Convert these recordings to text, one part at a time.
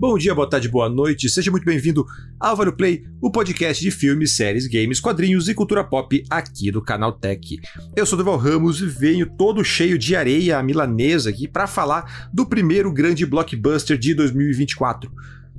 Bom dia, boa tarde, boa noite, seja muito bem-vindo ao Vale Play, o podcast de filmes, séries, games, quadrinhos e cultura pop aqui do canal Tech. Eu sou Deval Ramos e venho todo cheio de areia milanesa aqui para falar do primeiro grande blockbuster de 2024.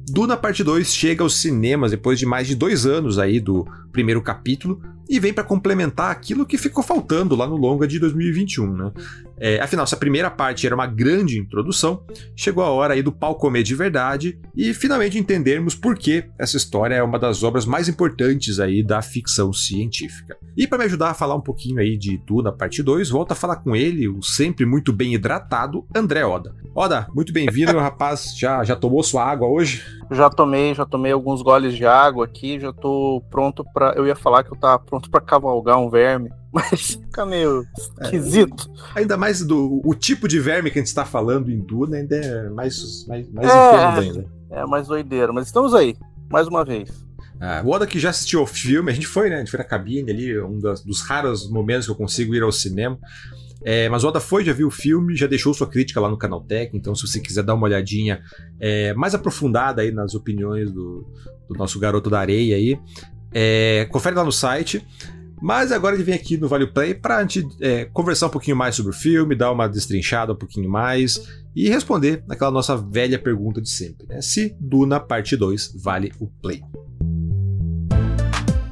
Duna Parte 2 chega aos cinemas depois de mais de dois anos aí do primeiro capítulo e vem para complementar aquilo que ficou faltando lá no longa de 2021, né? É, afinal, se a primeira parte era uma grande introdução, chegou a hora aí do pau comer de verdade e finalmente entendermos por que essa história é uma das obras mais importantes aí da ficção científica. E para me ajudar a falar um pouquinho aí de Duna parte 2, volta a falar com ele, o sempre muito bem hidratado André Oda. Oda, muito bem-vindo, meu rapaz. Já, já tomou sua água hoje? Já tomei, já tomei alguns goles de água aqui, já tô pronto para. Eu ia falar que eu tava pronto para cavalgar um verme, mas fica meio esquisito. É, ainda mais do o tipo de verme que a gente está falando em Duna, ainda é mais, mais, mais é, ainda. É mais doideira, mas estamos aí, mais uma vez. Ah, o Oda que já assistiu ao filme, a gente foi, né? A gente foi na cabine ali, um das, dos raros momentos que eu consigo ir ao cinema. É, mas o Oda foi, já viu o filme, já deixou sua crítica lá no canal Tech, então se você quiser dar uma olhadinha é, mais aprofundada aí nas opiniões do, do nosso garoto da areia aí, é, confere lá no site. Mas agora ele vem aqui no Vale Play para a gente é, conversar um pouquinho mais sobre o filme, dar uma destrinchada um pouquinho mais e responder aquela nossa velha pergunta de sempre: né? se Duna Parte 2 vale o Play.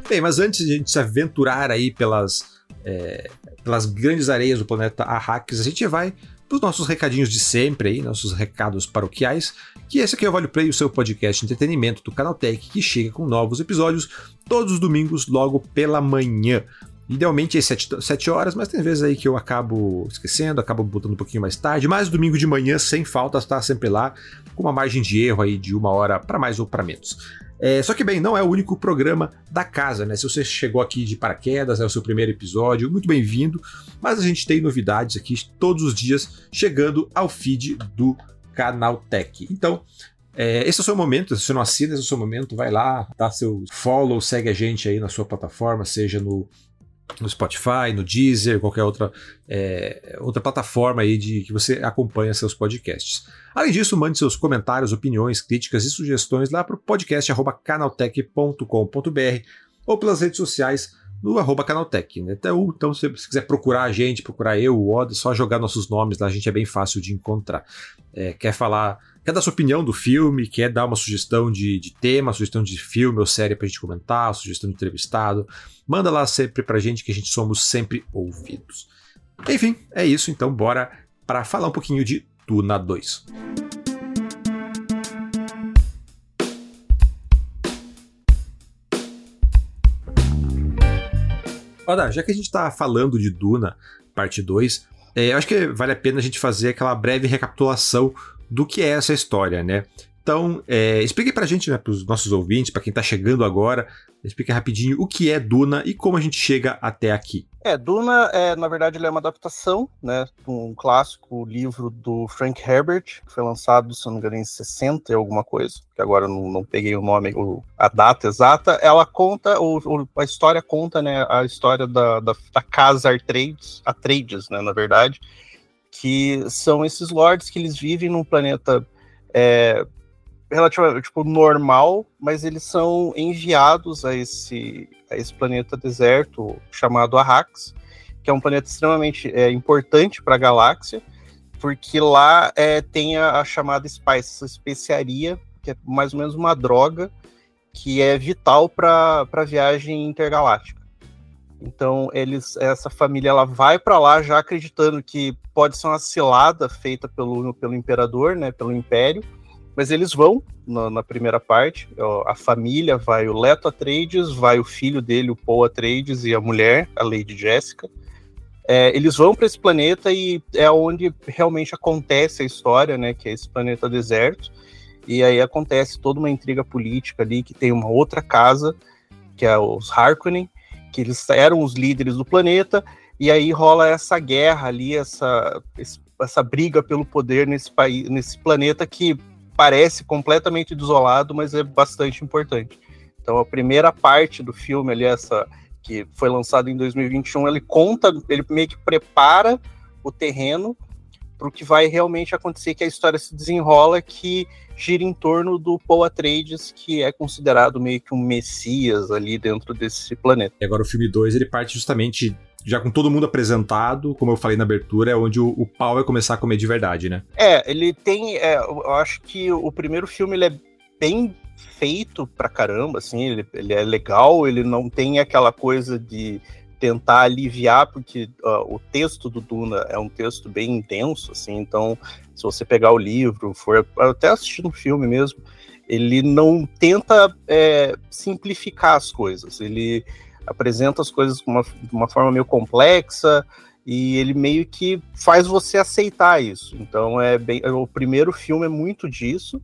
Bem, mas antes de a gente se aventurar aí pelas, é, pelas grandes areias do planeta Arrakis, a gente vai os nossos recadinhos de sempre aí, nossos recados paroquiais, que esse aqui é o Vale Play, o seu podcast de entretenimento do Canal Tech, que chega com novos episódios todos os domingos, logo pela manhã. Idealmente é 7 horas, mas tem vezes aí que eu acabo esquecendo, acabo botando um pouquinho mais tarde, mas domingo de manhã, sem falta, está sempre lá, com uma margem de erro aí de uma hora para mais ou para menos. É, só que, bem, não é o único programa da casa, né? Se você chegou aqui de paraquedas, é o seu primeiro episódio, muito bem-vindo. Mas a gente tem novidades aqui todos os dias chegando ao feed do Canal Tech. Então, é, esse é o seu momento, se você não assina, esse é o seu momento, vai lá, dá seu follow, segue a gente aí na sua plataforma, seja no no Spotify, no Deezer, qualquer outra, é, outra plataforma aí de que você acompanha seus podcasts. Além disso, mande seus comentários, opiniões, críticas e sugestões lá para o podcast canaltech.com.br ou pelas redes sociais no arroba canaltech. Né? Então, então, se quiser procurar a gente, procurar eu, o Odd, é só jogar nossos nomes lá, a gente é bem fácil de encontrar. É, quer falar quer dar sua opinião do filme, quer dar uma sugestão de, de tema, sugestão de filme ou série pra gente comentar, sugestão de entrevistado, manda lá sempre pra gente que a gente somos sempre ouvidos. Enfim, é isso, então bora para falar um pouquinho de Tuna 2. Olha, já que a gente está falando de Duna, parte 2, é, acho que vale a pena a gente fazer aquela breve recapitulação do que é essa história, né? Então, é, explique pra gente, né, pros nossos ouvintes, para quem tá chegando agora, explique rapidinho o que é Duna e como a gente chega até aqui. É, Duna, é, na verdade, é uma adaptação, né, de um clássico livro do Frank Herbert, que foi lançado, se não me engano, em 60 e alguma coisa, que agora não, não peguei o nome, o, a data exata. Ela conta, o, a história conta, né, a história da, da, da casa Atreides, Atreides, né, na verdade, que são esses lords que eles vivem num planeta é, relativamente tipo, normal, mas eles são enviados a esse, a esse planeta deserto chamado Arrax, que é um planeta extremamente é, importante para a galáxia, porque lá é, tem a, a, chamada spice, essa especiaria, que é mais ou menos uma droga que é vital para a viagem intergaláctica. Então, eles, essa família ela vai para lá já acreditando que pode ser uma cilada feita pelo, pelo imperador, né, pelo império, mas eles vão na, na primeira parte. A família vai o Leto Atreides, vai o filho dele, o Paul Atreides, e a mulher, a Lady Jessica. É, eles vão para esse planeta e é onde realmente acontece a história, né, que é esse planeta deserto. E aí acontece toda uma intriga política ali, que tem uma outra casa, que é os Harkonnen, que eles eram os líderes do planeta, e aí rola essa guerra ali, essa, essa briga pelo poder nesse país, nesse planeta que parece completamente desolado, mas é bastante importante. Então a primeira parte do filme ali, essa que foi lançado em 2021, ele conta, ele meio que prepara o terreno para o que vai realmente acontecer, que a história se desenrola, que gira em torno do Paul Atreides, que é considerado meio que um messias ali dentro desse planeta. E agora o filme 2, ele parte justamente já com todo mundo apresentado, como eu falei na abertura, é onde o, o pau vai começar a comer de verdade, né? É, ele tem, é, eu acho que o primeiro filme ele é bem feito pra caramba, assim, ele, ele é legal, ele não tem aquela coisa de tentar aliviar, porque uh, o texto do Duna é um texto bem intenso, assim, então se você pegar o livro, for até assistir um filme mesmo, ele não tenta é, simplificar as coisas, ele apresenta as coisas de uma, de uma forma meio complexa e ele meio que faz você aceitar isso. Então é bem, o primeiro filme é muito disso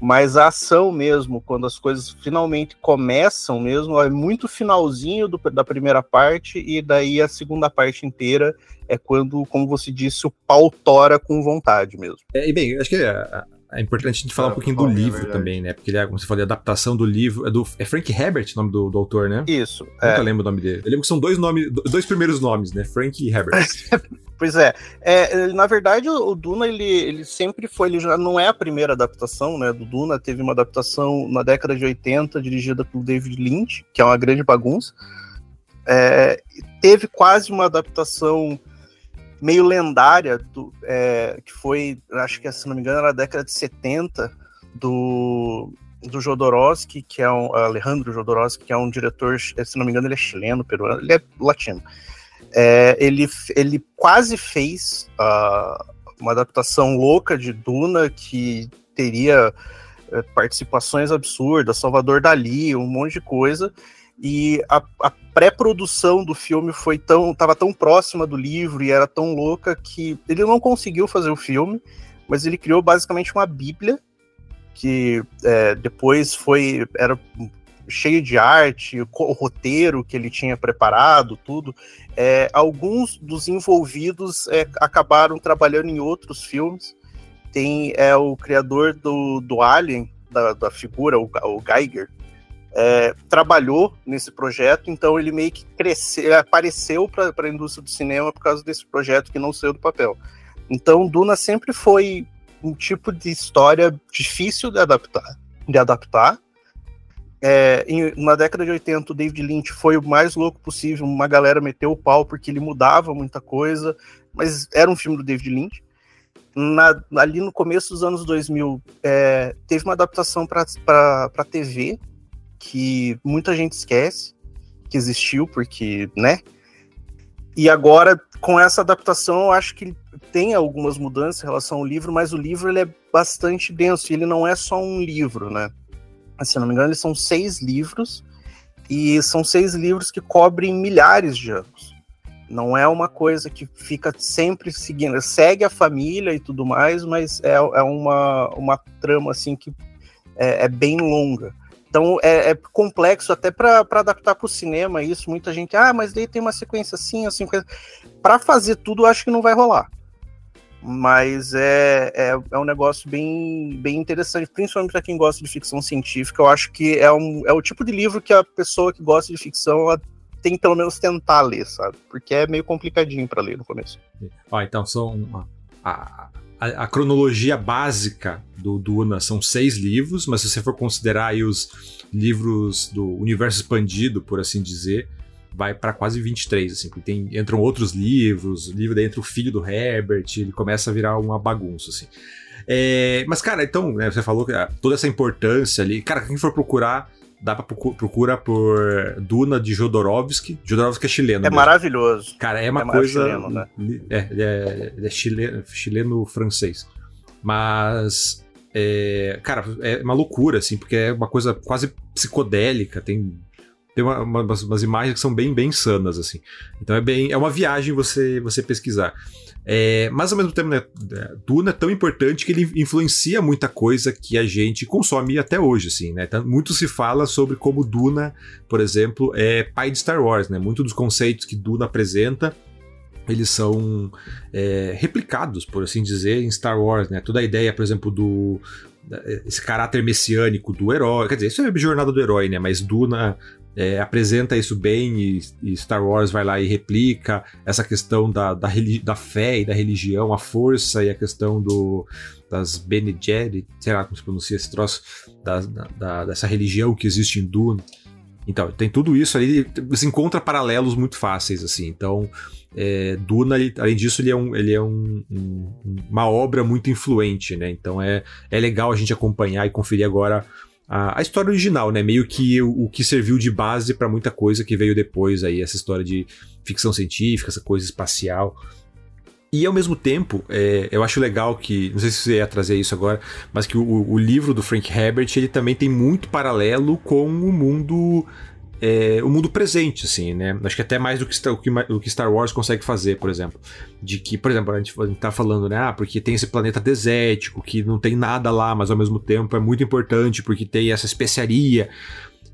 mas a ação mesmo, quando as coisas finalmente começam mesmo, é muito finalzinho do, da primeira parte, e daí a segunda parte inteira é quando, como você disse, o pau tora com vontade mesmo. É, e bem, acho que é, é importante a gente falar um ah, pouquinho do é livro também, né? Porque ele é, como você falou, a adaptação do livro. É, do, é Frank Herbert o nome do, do autor, né? Isso. Nunca é. lembro o nome dele. Eu lembro que são dois nomes, dois primeiros nomes, né? Frank e Herbert. pois é. é. Na verdade, o Duna, ele, ele sempre foi, ele já não é a primeira adaptação, né? Do Duna teve uma adaptação na década de 80, dirigida pelo David Lynch, que é uma grande bagunça. É, teve quase uma adaptação meio lendária, do, é, que foi, acho que se não me engano, era a década de 70, do, do Jodorowsky, que é um Alejandro Jodorowsky, que é um diretor, se não me engano, ele é chileno, peruano, ele é latino. É, ele, ele quase fez uh, uma adaptação louca de Duna que teria é, participações absurdas, Salvador Dali, um monte de coisa e a, a pré-produção do filme foi tão estava tão próxima do livro e era tão louca que ele não conseguiu fazer o filme, mas ele criou basicamente uma bíblia que é, depois foi era cheio de arte, o roteiro que ele tinha preparado, tudo. É, alguns dos envolvidos é, acabaram trabalhando em outros filmes. Tem é o criador do, do Alien, da, da figura, o, o Geiger, é, trabalhou nesse projeto, então ele meio que cresceu, apareceu para a indústria do cinema por causa desse projeto que não saiu do papel. Então, Duna sempre foi um tipo de história difícil de adaptar. De adaptar. É, em, na década de 80, o David Lynch foi o mais louco possível, uma galera meteu o pau porque ele mudava muita coisa, mas era um filme do David Lynch. Na, ali no começo dos anos 2000, é, teve uma adaptação para TV, que muita gente esquece que existiu, porque, né? E agora, com essa adaptação, eu acho que tem algumas mudanças em relação ao livro, mas o livro ele é bastante denso, ele não é só um livro, né? Se não me engano, eles são seis livros, e são seis livros que cobrem milhares de anos. Não é uma coisa que fica sempre seguindo, segue a família e tudo mais, mas é, é uma, uma trama assim que é, é bem longa. Então é, é complexo até para adaptar para o cinema isso. Muita gente, ah, mas daí tem uma sequência assim, assim. Para fazer tudo, acho que não vai rolar. Mas é, é, é um negócio bem, bem interessante, principalmente para quem gosta de ficção científica. Eu acho que é, um, é o tipo de livro que a pessoa que gosta de ficção tem pelo menos tentar ler, sabe? Porque é meio complicadinho para ler no começo. Ó, então são a, cronologia básica do Duna são seis livros, mas se você for considerar aí os livros do universo expandido, por assim dizer, vai para quase 23, assim, porque tem, entram outros livros, o livro daí entra o filho do Herbert, ele começa a virar uma bagunça, assim. É, mas, cara, então, né, você falou que ah, toda essa importância ali, cara, quem for procurar dá pra procurar por Duna de Jodorowsky. Jodorowsky é chileno. É mesmo. maravilhoso. Cara, é uma é coisa. Chileno, né? É, ele é, é chileno, chileno-francês. Mas. É, cara, é uma loucura, assim, porque é uma coisa quase psicodélica. Tem tem uma, uma, umas, umas, imagens que são bem, bem insanas, assim. Então é bem. É uma viagem você, você pesquisar. É, mas ao mesmo tempo, né, Duna é tão importante que ele influencia muita coisa que a gente consome até hoje, assim, né? Muito se fala sobre como Duna, por exemplo, é pai de Star Wars, né? Muitos dos conceitos que Duna apresenta eles são é, replicados, por assim dizer, em Star Wars, né? Toda a ideia, por exemplo, do, esse caráter messiânico do herói. Quer dizer, isso é a jornada do herói, né? Mas Duna é, apresenta isso bem e, e, Star Wars vai lá e replica essa questão da, da, da, fé e da religião, a força e a questão do, das Bene Gesserit, sei lá como se pronuncia esse troço, da, da, dessa religião que existe em Dune. Então, tem tudo isso ali, você encontra paralelos muito fáceis, assim. Então, é, Duna, além disso, ele é, um, ele é um, um, uma obra muito influente, né? Então é, é legal a gente acompanhar e conferir agora a, a história original, né? Meio que o, o que serviu de base para muita coisa que veio depois aí, essa história de ficção científica, essa coisa espacial. E ao mesmo tempo, é, eu acho legal que, não sei se você ia trazer isso agora, mas que o, o livro do Frank Herbert ele também tem muito paralelo com o mundo é, o mundo presente, assim, né? Acho que até mais do que, Star, o que Star Wars consegue fazer, por exemplo. De que, por exemplo, a gente, a gente tá falando, né? Ah, porque tem esse planeta desértico, que não tem nada lá, mas ao mesmo tempo é muito importante porque tem essa especiaria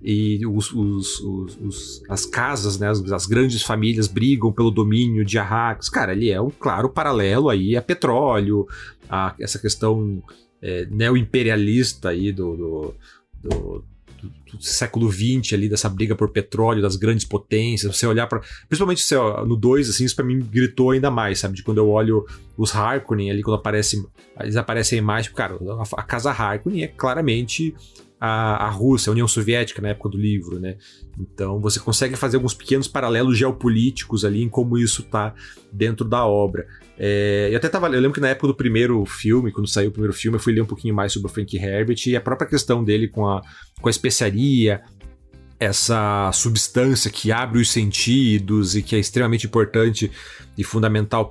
e os, os, os, as casas, né, as, as, grandes famílias brigam pelo domínio de Arrakis. Cara, ele é um claro paralelo aí a petróleo, a essa questão é, neo-imperialista aí do, do, do do século XX ali, dessa briga por petróleo, das grandes potências, você olhar para Principalmente você, ó, no 2, assim, isso pra mim gritou ainda mais, sabe? De quando eu olho os Harkonnen ali, quando aparece, eles aparecem a imagem, cara, a, a casa Harkonnen é claramente a, a Rússia, a União Soviética na época do livro, né? Então você consegue fazer alguns pequenos paralelos geopolíticos ali em como isso tá dentro da obra. É, eu até tava, eu lembro que na época do primeiro filme, quando saiu o primeiro filme, eu fui ler um pouquinho mais sobre o Frank Herbert e a própria questão dele com a, com a especiaria, essa substância que abre os sentidos e que é extremamente importante e fundamental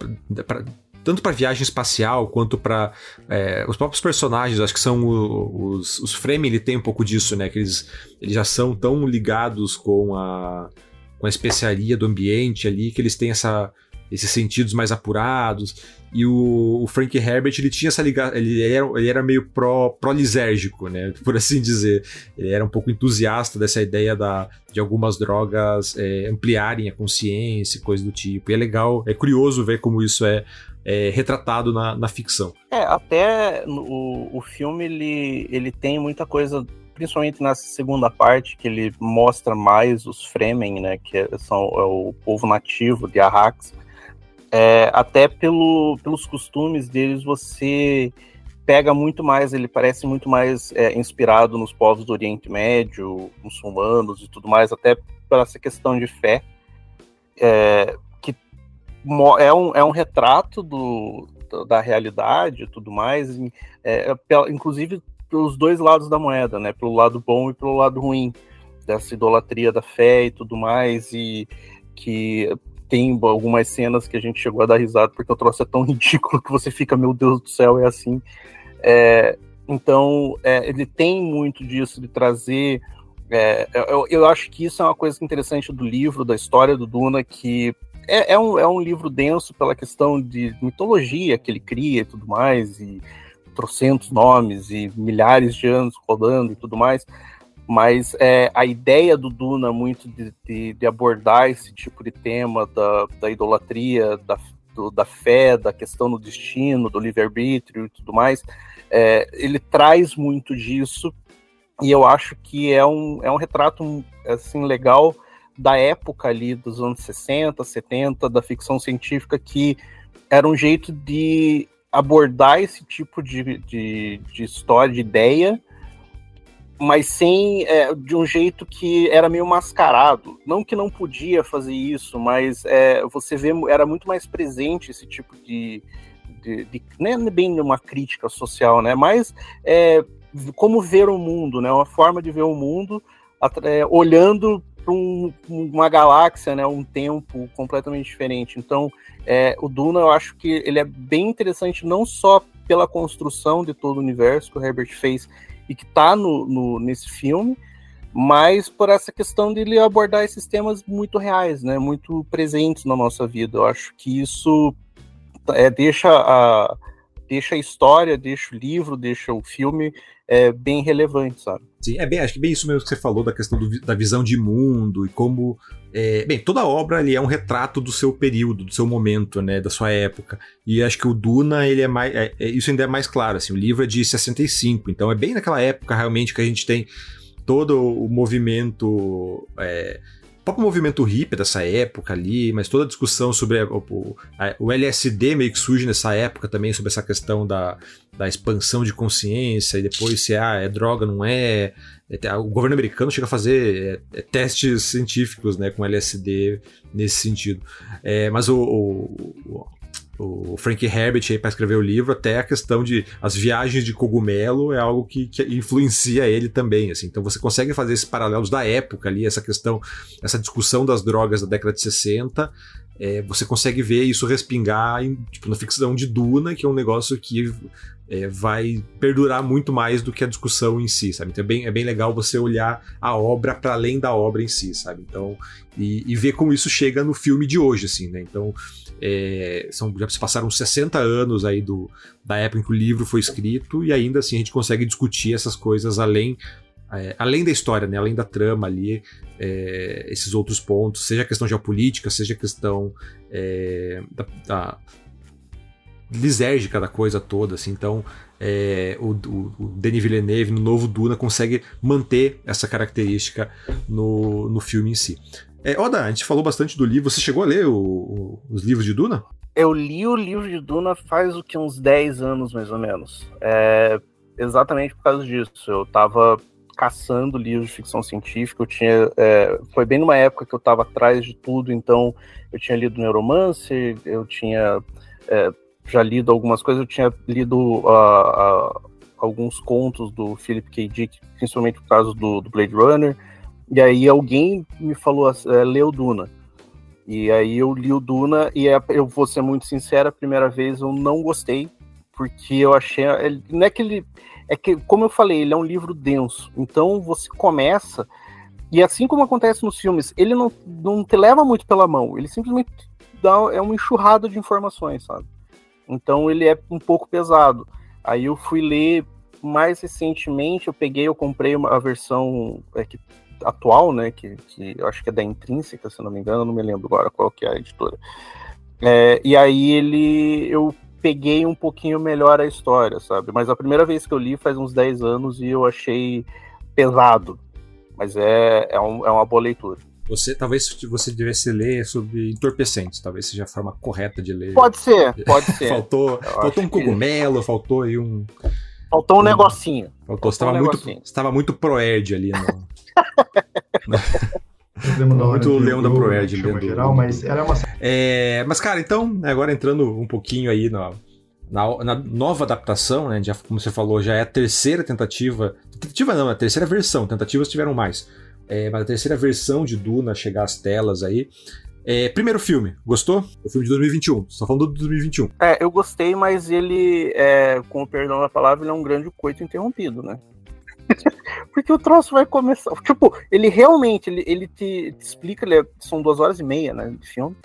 tanto para viagem espacial quanto para é, os próprios personagens, acho que são os, os ele tem um pouco disso, né? Que eles, eles já são tão ligados com a, com a especiaria do ambiente ali que eles têm essa, esses sentidos mais apurados. E o, o Frank Herbert, ele tinha essa ligação, ele era, ele era meio pró, pró-lisérgico, né? Por assim dizer. Ele era um pouco entusiasta dessa ideia da, de algumas drogas é, ampliarem a consciência, coisa do tipo. E é legal, é curioso ver como isso é é, retratado na, na ficção. É, até o, o filme ele, ele tem muita coisa, principalmente nessa segunda parte, que ele mostra mais os Fremen, né, que é, são é o povo nativo de Arrax. É, até pelo, pelos costumes deles, você pega muito mais, ele parece muito mais é, inspirado nos povos do Oriente Médio, muçulmanos e tudo mais, até por essa questão de fé. É, um, é um retrato do, da realidade e tudo mais, é, é, inclusive pelos dois lados da moeda, né? Pelo lado bom e pelo lado ruim, dessa idolatria da fé e tudo mais, e que tem algumas cenas que a gente chegou a dar risada porque o troço é tão ridículo que você fica, meu Deus do céu, é assim. É, então, é, ele tem muito disso de trazer. É, eu, eu, acho que isso é uma coisa interessante do livro, da história do Duna, que é, é, um, é um livro denso pela questão de mitologia que ele cria e tudo mais, e trocentos nomes e milhares de anos rodando e tudo mais. Mas é, a ideia do Duna muito de, de, de, abordar esse tipo de tema da, da idolatria, da, do, da fé, da questão do destino, do livre-arbítrio e tudo mais, é, ele traz muito disso e eu acho que é um, é um retrato assim legal da época ali dos anos 60, 70, da ficção científica, que era um jeito de abordar esse tipo de, de, de história, de ideia, mas sem é, de um jeito que era meio mascarado. Não que não podia fazer isso, mas é, você vê era muito mais presente esse tipo de, de, de não é bem uma crítica social, né? Mas é, como ver o mundo, né? Uma forma de ver o mundo é, olhando para um, uma galáxia, né, um tempo completamente diferente. Então, é, o Duna, eu acho que ele é bem interessante não só pela construção de todo o universo que o Herbert fez e que está no, no, nesse filme, mas por essa questão de ele abordar esses temas muito reais, né, muito presentes na nossa vida. Eu acho que isso é, deixa a, deixa a história, deixa o livro, deixa o filme é, bem relevante, sabe? Sim, é bem, acho que bem isso mesmo que você falou da questão do, da visão de mundo e como. É, bem, toda obra ali é um retrato do seu período, do seu momento, né, da sua época. E acho que o Duna, ele é mais. É, é, isso ainda é mais claro, assim, o livro é de 65, então é bem naquela época realmente que a gente tem todo o movimento. É, próprio movimento hippie dessa época ali, mas toda a discussão sobre o, a, o LSD meio que surge nessa época também, sobre essa questão da, da expansão de consciência e depois se ah, é droga, não é. é o governo americano chega a fazer é, é, testes científicos né, com LSD nesse sentido. É, mas o, o, o Frank Herbert aí para escrever o livro, até a questão de as viagens de cogumelo é algo que, que, influencia ele também, assim. Então você consegue fazer esses paralelos da época ali, essa questão, essa discussão das drogas da década de 60, é, você consegue ver isso respingar em, tipo, na ficção de Duna, que é um negócio que é, vai perdurar muito mais do que a discussão em si, sabe? Então é bem, é bem legal você olhar a obra para além da obra em si, sabe? Então, e, e, ver como isso chega no filme de hoje, assim, né? Então, é, são, já se passaram 60 anos aí do, da época em que o livro foi escrito e ainda assim a gente consegue discutir essas coisas além é, além da história, né, além da trama ali, é, esses outros pontos, seja a questão geopolítica, seja a questão é, da, da lisérgica da coisa toda, assim, então é, o, o, o, Denis Villeneuve no novo Duna consegue manter essa característica no, no filme em si. É, Oda, a gente falou bastante do livro. Você chegou a ler o, o, os livros de Duna? Eu li o livro de Duna faz o que uns 10 anos, mais ou menos. É, exatamente por causa disso. Eu tava caçando livros de ficção científica. Eu tinha, é, foi bem numa época que eu estava atrás de tudo, então eu tinha lido Neuromancer, eu tinha é, já lido algumas coisas, eu tinha lido uh, uh, alguns contos do Philip K. Dick, principalmente por causa do, do Blade Runner. E aí alguém me falou, é, leu Duna. E aí eu li o Duna e é, eu vou ser muito sincero, a primeira vez eu não gostei, porque eu achei, não é que ele, é que como eu falei, ele é um livro denso. Então você começa e assim como acontece nos filmes, ele não, não te leva muito pela mão, ele simplesmente dá é uma enxurrada de informações, sabe? Então ele é um pouco pesado. Aí eu fui ler mais recentemente, eu peguei, eu comprei uma, a versão é, que atual, né, que, que eu acho que é da Intrínseca, se não me engano, não me lembro agora qual que é a editora. É, e aí ele, eu peguei um pouquinho melhor a história, sabe? Mas a primeira vez que eu li faz uns 10 anos e eu achei pesado, mas é, é, um, é uma boa leitura. Você, talvez você devesse ler sobre entorpecentes, talvez seja a forma correta de ler. Pode ser, pode ser. faltou faltou um cogumelo, que... faltou aí um. Faltou um, negocinho. Faltou, você estava um muito, estava muito pro-erd ali no, Muito leão da Proerd lendo. Geral, mas era uma... É, mas, cara, então, agora entrando um pouquinho aí na, na, na, nova adaptação, né? Já, como você falou, já é a terceira tentativa. Tentativa não, é a terceira versão. Tentativas tiveram mais. É, mas a terceira versão de Duna chegar às telas aí. É, primeiro filme, gostou? O filme de 2021. Só falando do 2021. É, eu gostei, mas ele, é, com o perdão da palavra, ele é um grande coito interrompido, né? Porque o troço vai começar. Tipo, ele realmente ele, ele te, te explica, ele é, são duas horas e meia, né? De filme.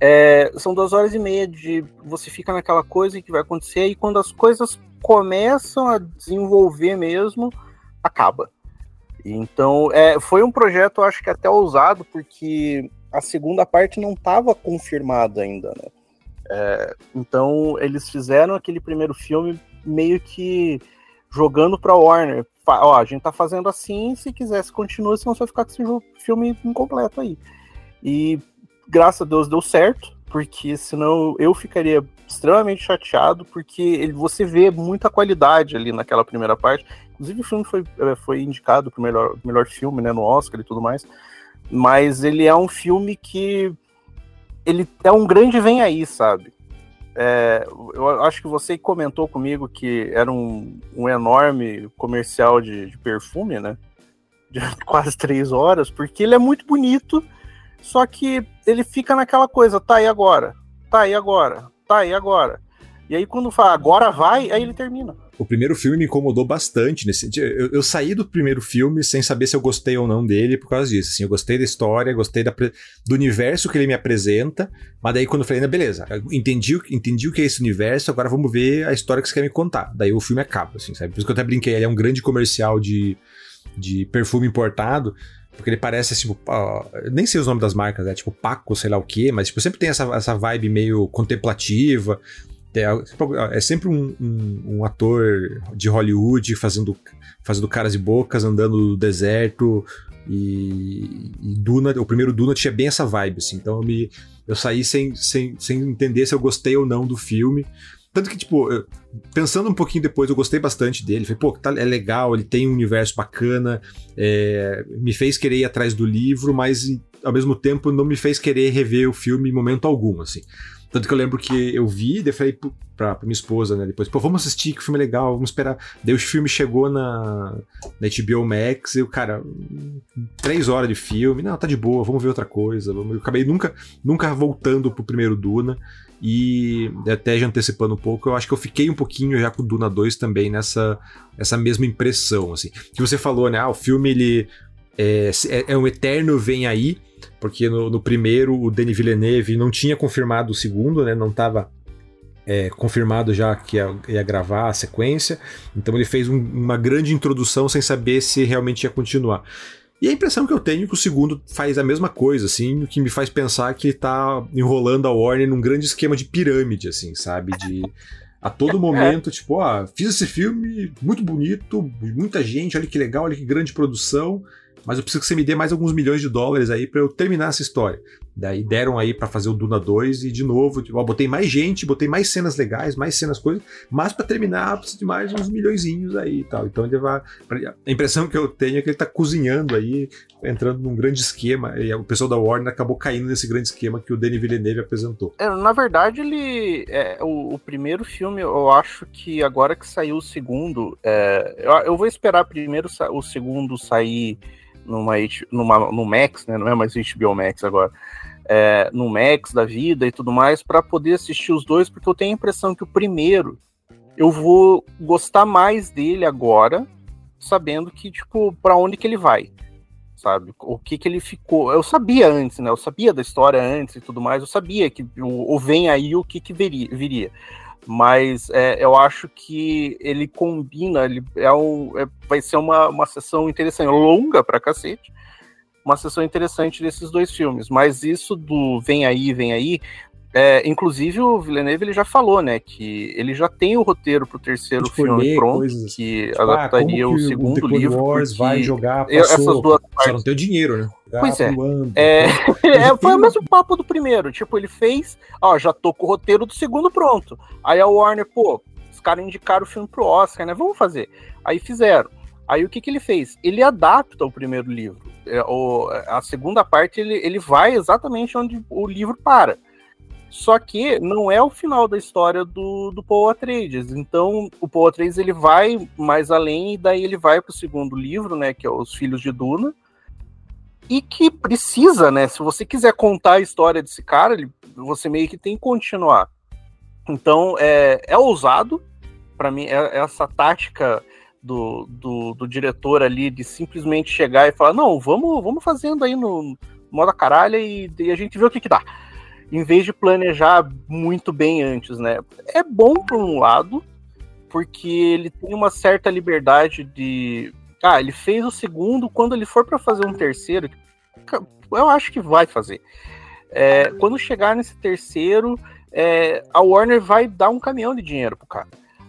É, são duas horas e meia de você fica naquela coisa que vai acontecer, e quando as coisas começam a desenvolver mesmo, acaba. Então, é, foi um projeto, acho que até ousado, porque a segunda parte não estava confirmada ainda, né? É, então, eles fizeram aquele primeiro filme meio que jogando para Warner, ó, a gente tá fazendo assim, se quisesse continua, senão você vai ficar com esse filme incompleto aí. E graças a Deus deu certo, porque senão eu ficaria extremamente chateado, porque ele, você vê muita qualidade ali naquela primeira parte. Inclusive o filme foi, é, foi indicado para melhor, melhor filme, né, no Oscar e tudo mais. Mas ele é um filme que ele é um grande vem aí, sabe? É, eu acho que você comentou comigo que era um, um enorme comercial de, de, perfume, né? De quase três horas, porque ele é muito bonito, só que ele fica naquela coisa, tá aí agora, tá aí agora, tá aí agora. E aí, quando fala agora vai, aí ele termina. O primeiro filme me incomodou bastante nesse. Eu, eu, saí do primeiro filme sem saber se eu gostei ou não dele por causa disso. Assim, eu gostei da história, gostei da, do universo que ele me apresenta, mas daí quando eu falei, beleza, entendi, entendi o que é esse universo, agora vamos ver a história que você quer me contar. Daí o filme acaba, assim, sabe? Por isso que eu até brinquei, ele é um grande comercial de, de perfume importado. Porque ele parece, tipo, uh, nem sei os nomes das marcas, é né? tipo Paco, sei lá o que, mas tipo, sempre tem essa, essa vibe meio contemplativa. É, é sempre um, um, um, ator de Hollywood fazendo, fazendo caras e bocas, andando no deserto. E, e Duna, o primeiro Duna tinha bem essa vibe, assim. Então eu, me, eu saí sem, sem, sem entender se eu gostei ou não do filme. Tanto que, tipo, eu, pensando um pouquinho depois, eu gostei bastante dele. Falei, pô, tá, é legal, ele tem um universo bacana, é, me fez querer ir atrás do livro, mas ao mesmo tempo não me fez querer rever o filme em momento algum, assim. Tanto que eu lembro que eu vi, daí eu falei pra, pra minha esposa, né, depois, pô, vamos assistir, que filme legal, vamos esperar. Daí o filme chegou na, na HBO Max e o cara, três horas de filme, não, tá de boa, vamos ver outra coisa. Vamos... Eu acabei nunca, nunca voltando pro primeiro Duna. E até já antecipando um pouco, eu acho que eu fiquei um pouquinho já com o Duna 2 também nessa essa mesma impressão, assim. Que você falou, né? Ah, o filme ele é, é, é um eterno vem aí, porque no, no, primeiro o Denis Villeneuve não tinha confirmado o segundo, né? Não estava é, confirmado já que ia, ia, gravar a sequência, então ele fez um, uma grande introdução sem saber se realmente ia continuar. E a impressão que eu tenho é que o segundo faz a mesma coisa, assim, o que me faz pensar que ele tá enrolando a Warner num grande esquema de pirâmide, assim, sabe? De a todo momento, tipo, ó, fiz esse filme muito bonito, muita gente, olha que legal, olha que grande produção mas eu preciso que você me dê mais alguns milhões de dólares aí para eu terminar essa história. Daí deram aí para fazer o Duna 2 e de novo, tipo, ó, botei mais gente, botei mais cenas legais, mais cenas coisas, mas para terminar preciso de mais uns milhõeszinhos aí e tal. Então ele vai a impressão que eu tenho é que ele tá cozinhando aí, entrando num grande esquema e o pessoal da Warner acabou caindo nesse grande esquema que o Denis Villeneuve apresentou. É, na verdade, ele é, o, o, primeiro filme, eu acho que agora que saiu o segundo, é, eu, eu vou esperar primeiro o segundo sair numa, numa, no Max, né? Não é mais HBO Max agora. É, no Max da vida e tudo mais, para poder assistir os dois, porque eu tenho a impressão que o primeiro eu vou gostar mais dele agora, sabendo que, tipo, para onde que ele vai, sabe? O que que ele ficou. Eu sabia antes, né? Eu sabia da história antes e tudo mais, eu sabia que o, o vem aí o que que viria. viria mas é, eu acho que ele combina, ele é um, é, vai ser uma, uma sessão interessante, longa pra cacete, uma sessão interessante desses dois filmes, mas isso do Vem Aí, Vem Aí, é, inclusive o Villeneuve ele já falou, né, que ele já tem o roteiro pro terceiro filme pronto, coisas, que tipo, adaptaria ah, o segundo o livro. Wars vai jogar, passou, essas duas partes. não tem o dinheiro, né? Pois é. é, é foi o mesmo papo do primeiro. Tipo, ele fez, ó, já tô com o roteiro do segundo pronto. Aí a Warner, pô, os caras indicaram o filme pro Oscar, né? Vamos fazer. Aí fizeram. Aí o que, que ele fez? Ele adapta o primeiro livro. É, o, a segunda parte ele, ele vai exatamente onde o livro para. Só que não é o final da história do, do Paul Atreides. Então, o Paul Atreides ele vai mais além e daí ele vai para o segundo livro, né, que é Os Filhos de Duna, e que precisa, né? Se você quiser contar a história desse cara, ele, você meio que tem que continuar. Então é, é ousado, para mim, é, é, essa tática do, do, do, diretor ali de simplesmente chegar e falar: não, vamos, vamos fazendo aí no modo caralho e, e a gente vê o que, que dá. Em vez de planejar muito bem antes, né? É bom por um lado, porque ele tem uma certa liberdade de ah, ele fez o segundo, quando ele for para fazer um terceiro, eu acho que vai fazer. É, quando chegar nesse terceiro, é, a Warner vai dar um caminhão de dinheiro pro cara.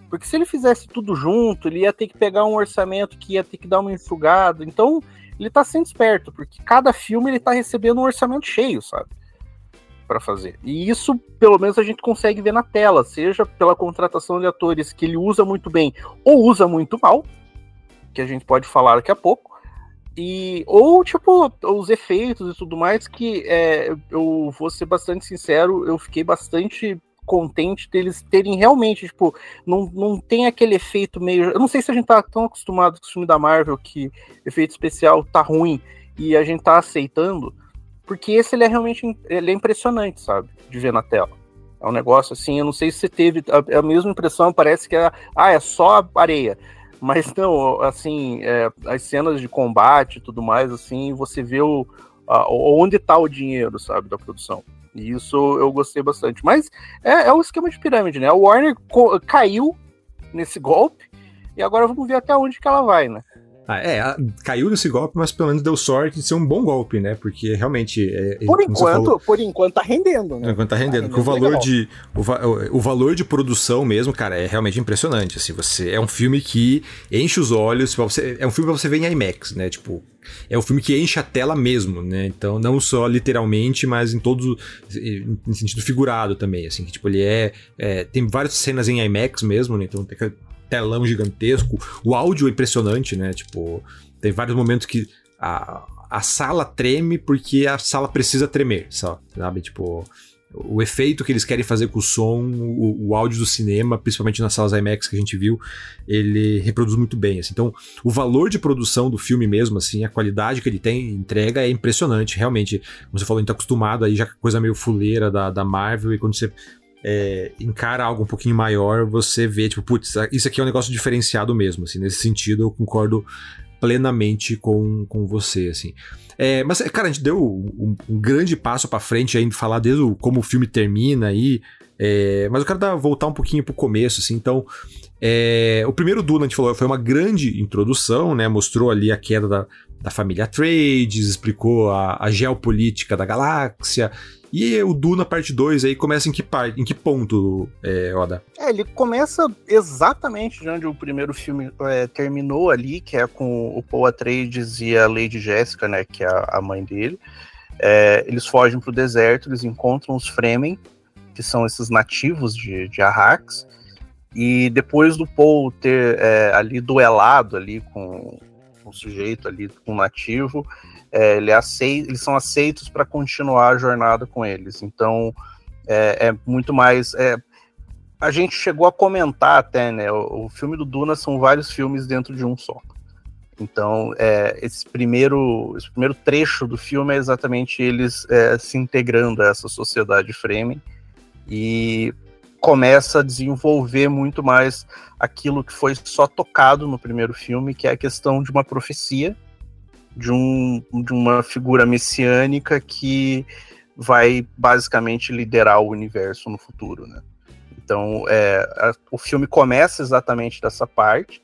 Porque se ele fizesse tudo junto, ele ia ter que pegar um orçamento que ia ter que dar uma enxugada. Então, ele tá sendo esperto, porque cada filme ele tá recebendo um orçamento cheio, sabe? para fazer. E isso, pelo menos, a gente consegue ver na tela, seja pela contratação de atores que ele usa muito bem ou usa muito mal, que a gente pode falar daqui a pouco. E, ou, tipo, os efeitos e tudo mais, que é, eu vou ser bastante sincero, eu fiquei bastante contente deles terem realmente, tipo, não, não tem aquele efeito meio. Eu não sei se a gente tá tão acostumado com o filme da Marvel que efeito especial tá ruim e a gente tá aceitando, porque esse ele é realmente ele é impressionante, sabe? De ver na tela. É um negócio assim, eu não sei se você teve a, a mesma impressão, parece que é, ah, é só areia. Mas não, assim, é, as cenas de combate e tudo mais, assim, você vê o, a, onde está o dinheiro, sabe, da produção. E isso eu gostei bastante. Mas é, é um esquema de pirâmide, né? A Warner caiu nesse golpe e agora vamos ver até onde que ela vai, né? Ah, é, caiu nesse golpe, mas pelo menos deu sorte de ser um bom golpe, né? Porque realmente. É, é por enquanto, falou, por enquanto tá rendendo, né? Por enquanto tá rendendo. Tá rendendo o valor de. O, o, valor de produção mesmo, cara, é realmente impressionante. Assim, você. É um filme que enche os olhos. Você, é um filme pra você ver em IMAX, né? Tipo. É um filme que enche a tela mesmo, né? Então, não só literalmente, mas em todos. em sentido figurado também, assim. Que, tipo, ele é, é. Tem várias cenas em IMAX mesmo, né? Então, tem telão gigantesco. O áudio é impressionante, né? Tipo, tem vários momentos que a, a sala treme porque a sala precisa tremer, sabe? Tipo, o efeito que eles querem fazer com o som, o, o, áudio do cinema, principalmente nas salas IMAX que a gente viu, ele reproduz muito bem. Assim. Então, o valor de produção do filme mesmo, assim, a qualidade que ele tem, entrega, é impressionante. Realmente, como você falou, a gente tá acostumado aí já com coisa meio fuleira da, da Marvel, e quando você é, encara algo um pouquinho maior, você vê, tipo, putz, isso aqui é um negócio diferenciado mesmo, assim, nesse sentido eu concordo plenamente com, com você, assim. É, mas, cara, a gente deu um, um grande passo para frente aí, falar desde o, como o filme termina aí, é, mas eu quero dar, voltar um pouquinho pro começo, assim, então... É, o primeiro Duna, a gente falou, foi uma grande introdução, né? Mostrou ali a queda da, da família Trades, explicou a, a geopolítica da galáxia, e o Duna parte 2 aí começa em que parte, em que ponto, é, Oda? É, ele começa exatamente de onde o primeiro filme é, terminou ali, que é com o Paul Atreides e a Lady Jessica, né, que é a, mãe dele. É, eles fogem pro deserto, eles encontram os Fremen, que são esses nativos de, de Arrax, e depois do Paul ter é, ali duelado ali com, com o sujeito ali, com o nativo, é, ele aceit, eles são aceitos para continuar a jornada com eles. Então é, é muito mais. É, a gente chegou a comentar até, né? O, o, filme do Duna são vários filmes dentro de um só. Então, é, esse, primeiro, esse primeiro trecho do filme é exatamente eles é, se integrando a essa sociedade Fremen e começa a desenvolver muito mais aquilo que foi só tocado no primeiro filme, que é a questão de uma profecia de, um, de uma figura messiânica que vai basicamente liderar o universo no futuro, né? Então, é, a, o filme começa exatamente dessa parte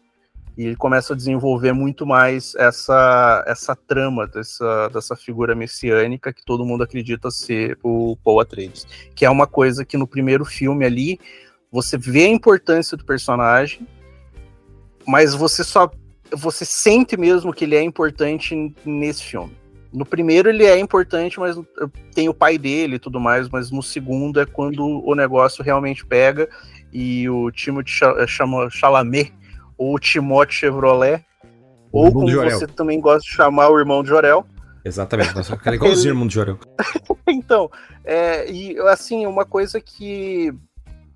e ele começa a desenvolver muito mais essa, essa trama dessa, dessa figura messiânica que todo mundo acredita ser o Paul Atreides, que é uma coisa que no primeiro filme ali você vê a importância do personagem, mas você só você sente mesmo que ele é importante nesse filme. No primeiro ele é importante, mas tem o pai dele e tudo mais, mas no segundo é quando o negócio realmente pega e o Timothy chama Chalamet ou Timothée Chevrolet, ou como você também gosta de chamar o irmão de Jorel. Exatamente, nossa, cara é igualzinho o irmão de Jorel. então, é, e assim, uma coisa que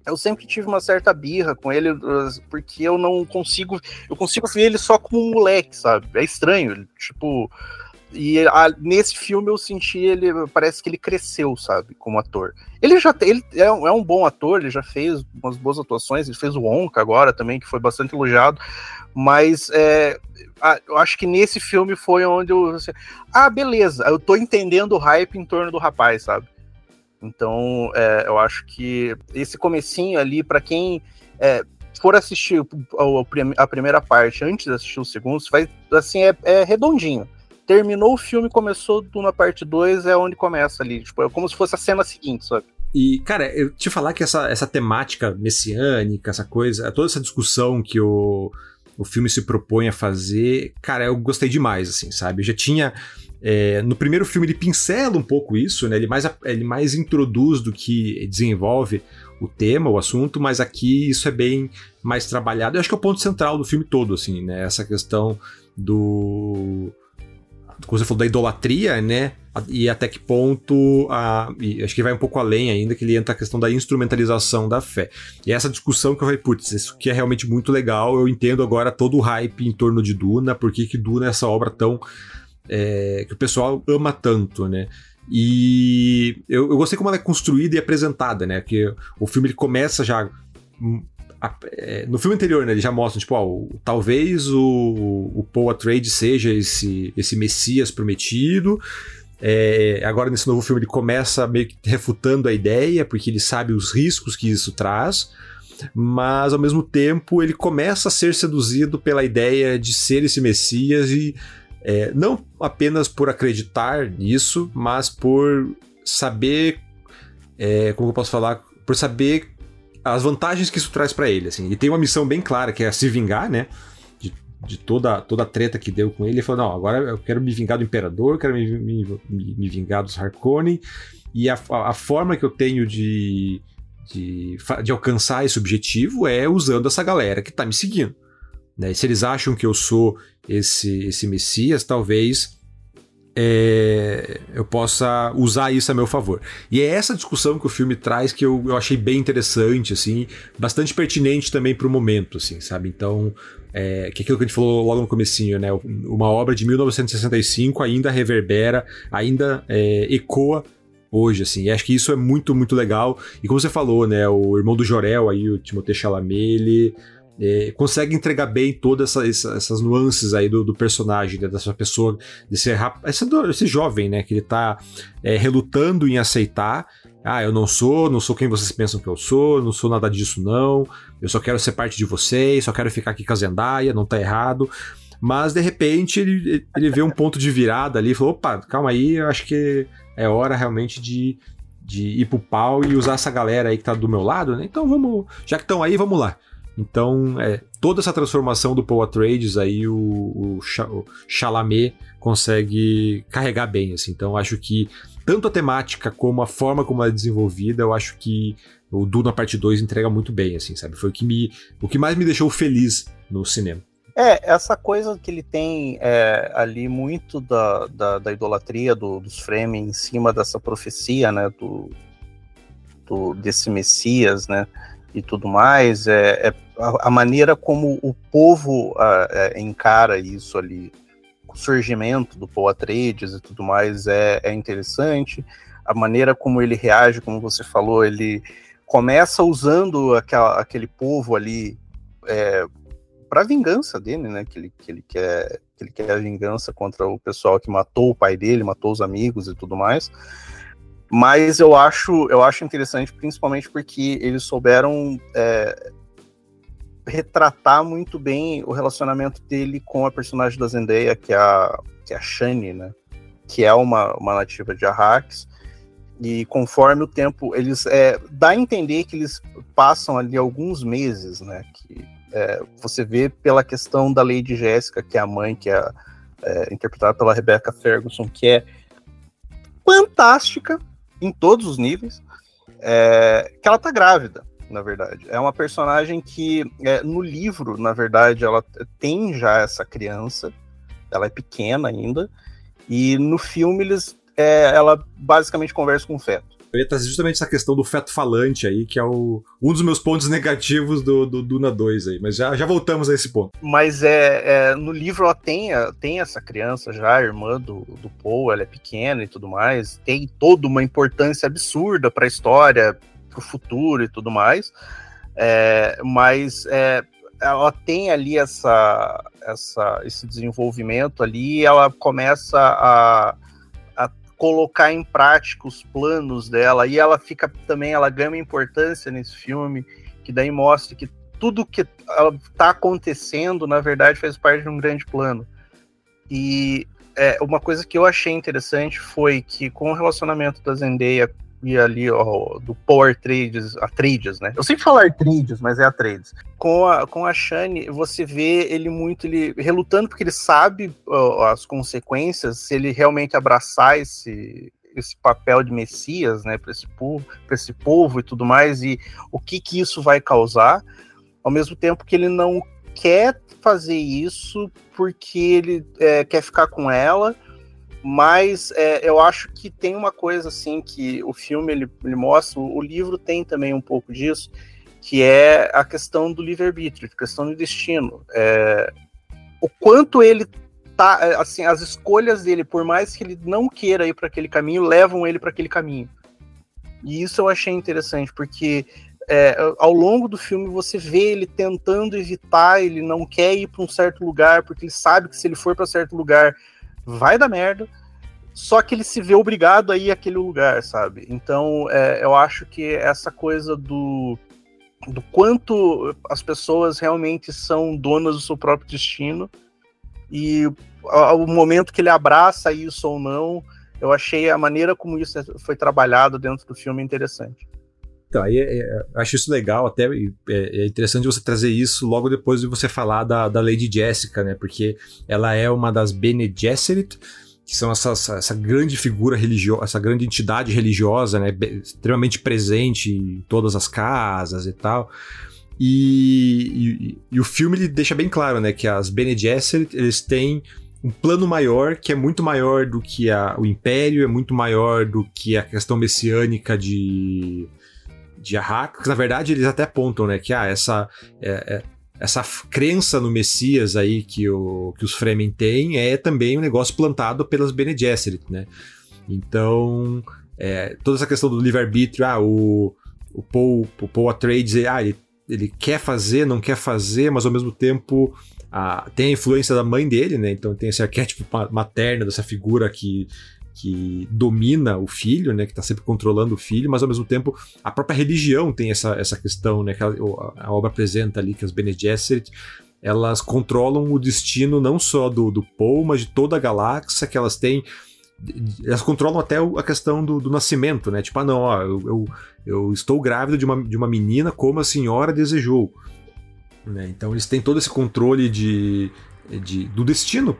eu sempre tive uma certa birra com ele, porque eu não consigo. Eu consigo ver ele só como um moleque, sabe? É estranho. Tipo. E a, nesse filme eu senti ele. Parece que ele cresceu, sabe? Como ator. Ele já ele é, um, é um bom ator, ele já fez umas boas atuações, ele fez o Onca agora também, que foi bastante elogiado. Mas é, eu acho que nesse filme foi onde eu. Assim, ah, beleza, eu tô entendendo o hype em torno do rapaz, sabe? Então, é, eu acho que esse comecinho ali, para quem é, for assistir a, primeira parte antes de assistir o segundo, vai, assim, é, é redondinho. Terminou o filme, começou na parte 2, é onde começa ali. Tipo, é como se fosse a cena seguinte, sabe? E, cara, eu te falar que essa, essa temática messiânica, essa coisa, toda essa discussão que o, o filme se propõe a fazer, cara, eu gostei demais, assim, sabe? Eu já tinha é, no primeiro filme ele pincela um pouco isso, né? Ele mais, ele mais introduz do que desenvolve o tema, o assunto, mas aqui isso é bem mais trabalhado. Eu acho que é o ponto central do filme todo, assim, né? Essa questão do como você falou da idolatria, né? E até que ponto a, acho que vai um pouco além ainda que ele entra a questão da instrumentalização da fé. E essa discussão que eu falei, putz, isso que é realmente muito legal. Eu entendo agora todo o hype em torno de Duna, por que Duna é essa obra tão é, que o pessoal ama tanto, né? E eu, eu gostei como ela é construída e apresentada, né? Que o filme ele começa já hum, é, no filme anterior, né, ele já mostra, tipo, ó, talvez o, o Paul seja esse, esse Messias prometido. É, agora, nesse novo filme, ele começa meio que refutando a ideia, porque ele sabe os riscos que isso traz. Mas, ao mesmo tempo, ele começa a ser seduzido pela ideia de ser esse Messias e é, não apenas por acreditar nisso, mas por saber. É, como eu posso falar? Por saber as vantagens que isso traz para ele, assim. E tem uma missão bem clara, que é se vingar, né? De, de toda, toda a treta que deu com ele. Ele falou, não, agora eu quero me vingar do Imperador, quero me, me, me vingar dos Harkonnen. E a, a, forma que eu tenho de, de, de alcançar esse objetivo é usando essa galera que tá me seguindo. Né? se eles acham que eu sou esse, esse Messias, talvez é, eu possa usar isso a meu favor. E é essa discussão que o filme traz que eu, eu achei bem interessante, assim, bastante pertinente também para o momento, assim, sabe? Então, é, que é aquilo que a gente falou logo no comecinho, né? Uma obra de 1965 ainda reverbera, ainda é, ecoa hoje, assim. E acho que isso é muito, muito legal. E como você falou, né? O irmão do Jorel aí, o Timothée Chalamet, ele é, consegue entregar bem todas essa, essas nuances aí do, do personagem, né, dessa pessoa, desse, esse, esse jovem, né, que ele tá é, relutando em aceitar. Ah, eu não sou, não sou quem vocês pensam que eu sou, não sou nada disso não, eu só quero ser parte de vocês, só quero ficar aqui com a Zendaya, não tá errado. Mas de repente ele, ele vê um ponto de virada ali e falou: opa, calma aí, eu acho que é hora realmente de, de ir pro pau e usar essa galera aí que tá do meu lado, né? Então vamos, já que estão aí, vamos lá. Então, é, toda essa transformação do Paul Atreides aí o, o, Chalamet consegue carregar bem, assim. Então, acho que tanto a temática como a forma como ela é desenvolvida, eu acho que o Duna Parte 2 entrega muito bem, assim, sabe? Foi o que, me, o que mais me deixou feliz no cinema. É, essa coisa que ele tem é, ali muito da, da, da idolatria do, dos Fremen em cima dessa profecia, né, do, do, desse Messias, né, e tudo mais, é, é a, a, maneira como o povo a, é, encara isso ali, o surgimento do Paul Atreides e tudo mais é, é interessante, a maneira como ele reage, como você falou, ele começa usando aquela, aquele povo ali é, para vingança dele, né? Que ele, que ele quer que ele quer a vingança contra o pessoal que matou o pai dele, matou os amigos e tudo mais. Mas eu acho, eu acho interessante, principalmente porque eles souberam é, retratar muito bem o relacionamento dele com a personagem da Zendaya, que é a, que é a Shani, né? Que é uma, uma nativa de Arrakis. E conforme o tempo, eles é, dá a entender que eles passam ali alguns meses, né? Que é, você vê pela questão da Lady Jéssica, que é a mãe, que é, é interpretada pela Rebecca Ferguson, que é fantástica, em todos os níveis, é, que ela tá grávida, na verdade. É uma personagem que, é, no livro, na verdade, ela tem já essa criança, ela é pequena ainda, e no filme eles, é, ela basicamente conversa com o feto. Eu ia trazer justamente essa questão do feto falante aí, que é o, um dos meus pontos negativos do, do Duna 2 aí, mas já, já voltamos a esse ponto. Mas é, é no livro ela tem, tem essa criança já, irmã do, do Paul, ela é pequena e tudo mais, tem toda uma importância absurda para a história, para o futuro e tudo mais, é, mas é, ela tem ali essa, essa, esse desenvolvimento ali, ela começa a colocar em prática os planos dela e ela fica também ela ganha importância nesse filme que daí mostra que tudo que está acontecendo na verdade faz parte de um grande plano. E é, uma coisa que eu achei interessante foi que com o relacionamento da Zendaya e ali ó, do Power Trades, a Trades, né? Eu sempre falar Trades, mas é a Trades. Com a, com a Shane, você vê ele muito ele relutando porque ele sabe ó, as consequências se ele realmente abraçar esse esse papel de messias, né, para esse povo, para esse povo e tudo mais e o que que isso vai causar, ao mesmo tempo que ele não quer fazer isso porque ele é, quer ficar com ela mas é, eu acho que tem uma coisa assim que o filme ele, ele, mostra, o livro tem também um pouco disso, que é a questão do livre-arbítrio, a questão do destino. É, o quanto ele tá, é, assim, as escolhas dele, por mais que ele não queira ir para aquele caminho, levam ele para aquele caminho. E isso eu achei interessante, porque é, ao longo do filme você vê ele tentando evitar, ele não quer ir para um certo lugar, porque ele sabe que se ele for para certo lugar vai dar merda, só que ele se vê obrigado a ir àquele lugar, sabe? Então é, eu acho que essa coisa do, do quanto as pessoas realmente são donas do seu próprio destino e o momento que ele abraça isso ou não, eu achei a maneira como isso foi trabalhado dentro do filme interessante. Então, aí é, é, acho isso legal, até é, é, interessante você trazer isso logo depois de você falar da, da Lady Jessica, né? Porque ela é uma das Bene Gesserit, que são essa, essa grande figura religiosa, essa grande entidade religiosa, né? Extremamente presente em todas as casas e tal. E, e, e, o filme ele deixa bem claro, né, que as Bene Gesserit, eles têm um plano maior que é muito maior do que a, o Império, é muito maior do que a questão messiânica de de Arrak, na verdade eles até apontam, né, que ah, essa é, é, essa crença no Messias aí que, o, que os Fremen têm é também um negócio plantado pelas Bene Gesserit, né? Então, é, toda essa questão do livre-arbítrio, ah, o, o Paul, o Paul Atreides, ah, ele, ele quer fazer, não quer fazer, mas ao mesmo tempo ah, tem a influência da mãe dele, né? Então tem esse arquétipo materno dessa figura que que domina o filho, né, que está sempre controlando o filho, mas ao mesmo tempo a própria religião tem essa, essa questão, né, que a, a obra apresenta ali que as Bene Gesserit elas controlam o destino não só do, do Paul, mas de toda a galáxia, que elas têm elas controlam até a questão do, do nascimento, né? Tipo, ah, não, ó, eu, eu, eu, estou grávida de uma, de uma menina como a senhora desejou. Né? Então eles têm todo esse controle de, de, do destino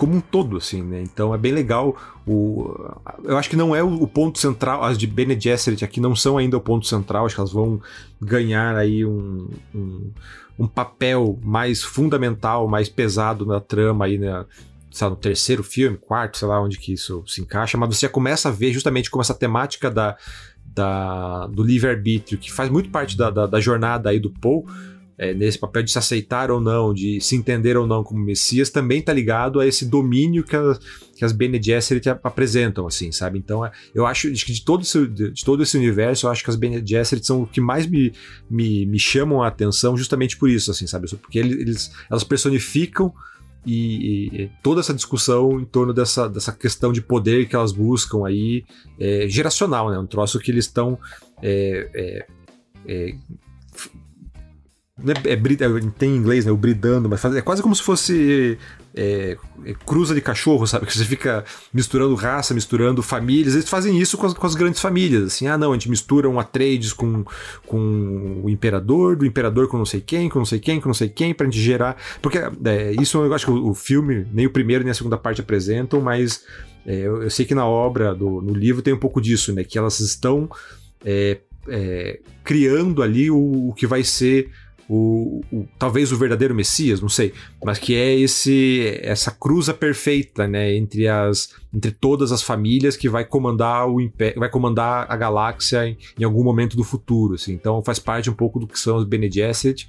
como um todo, assim, né? Então é bem legal. O, eu acho que não é o, ponto central. As de Bene Gesserit aqui não são ainda o ponto central. Acho que elas vão ganhar aí um, um, um papel mais fundamental, mais pesado na trama aí, né? Sabe, no terceiro filme, quarto, sei lá onde que isso se encaixa, mas você já começa a ver justamente como essa temática da, da, do livre-arbítrio, que faz muito parte da, da, da jornada aí do Paul, é, nesse papel de se aceitar ou não, de se entender ou não como Messias, também está ligado a esse domínio que, as, que as Bene Gesserit apresentam, assim, sabe? Então, é, eu acho que de todo, esse, de todo esse universo, eu acho que as Bene Gesserit são o que mais me, me, me chamam a atenção justamente por isso, assim, sabe? Porque eles, elas personificam e, e, toda essa discussão em torno dessa, dessa questão de poder que elas buscam aí, é, geracional, né? Um troço que eles estão é, é, é é, é, tem em inglês, né? O bridando, mas faz, é quase como se fosse é, é, cruza de cachorro, sabe? Que você fica misturando raça, misturando famílias. Eles fazem isso com as, com as, grandes famílias. Assim, ah, não, a gente mistura um Atreides com, com o imperador, do imperador com não sei quem, com não sei quem, com não sei quem, pra gente gerar. Porque é, isso eu acho que o, o, filme, nem o primeiro nem a segunda parte apresentam, mas é, eu, eu, sei que na obra, do, no livro, tem um pouco disso, né? Que elas estão é, criando ali o, o que vai ser o, o, talvez o verdadeiro Messias, não sei, mas que é esse essa cruza perfeita, né, entre as entre todas as famílias que vai comandar o império, vai comandar a galáxia em, em, algum momento do futuro, assim. Então faz parte um pouco do que são os Bene Gesserit.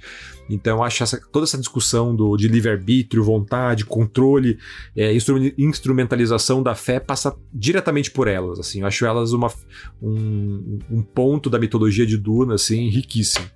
Então acho essa, toda essa discussão do, de livre-arbítrio, vontade, controle, é, instrumentalização da fé passa diretamente por elas, assim. Eu acho elas uma, um, um ponto da mitologia de Duna, assim, riquíssimo.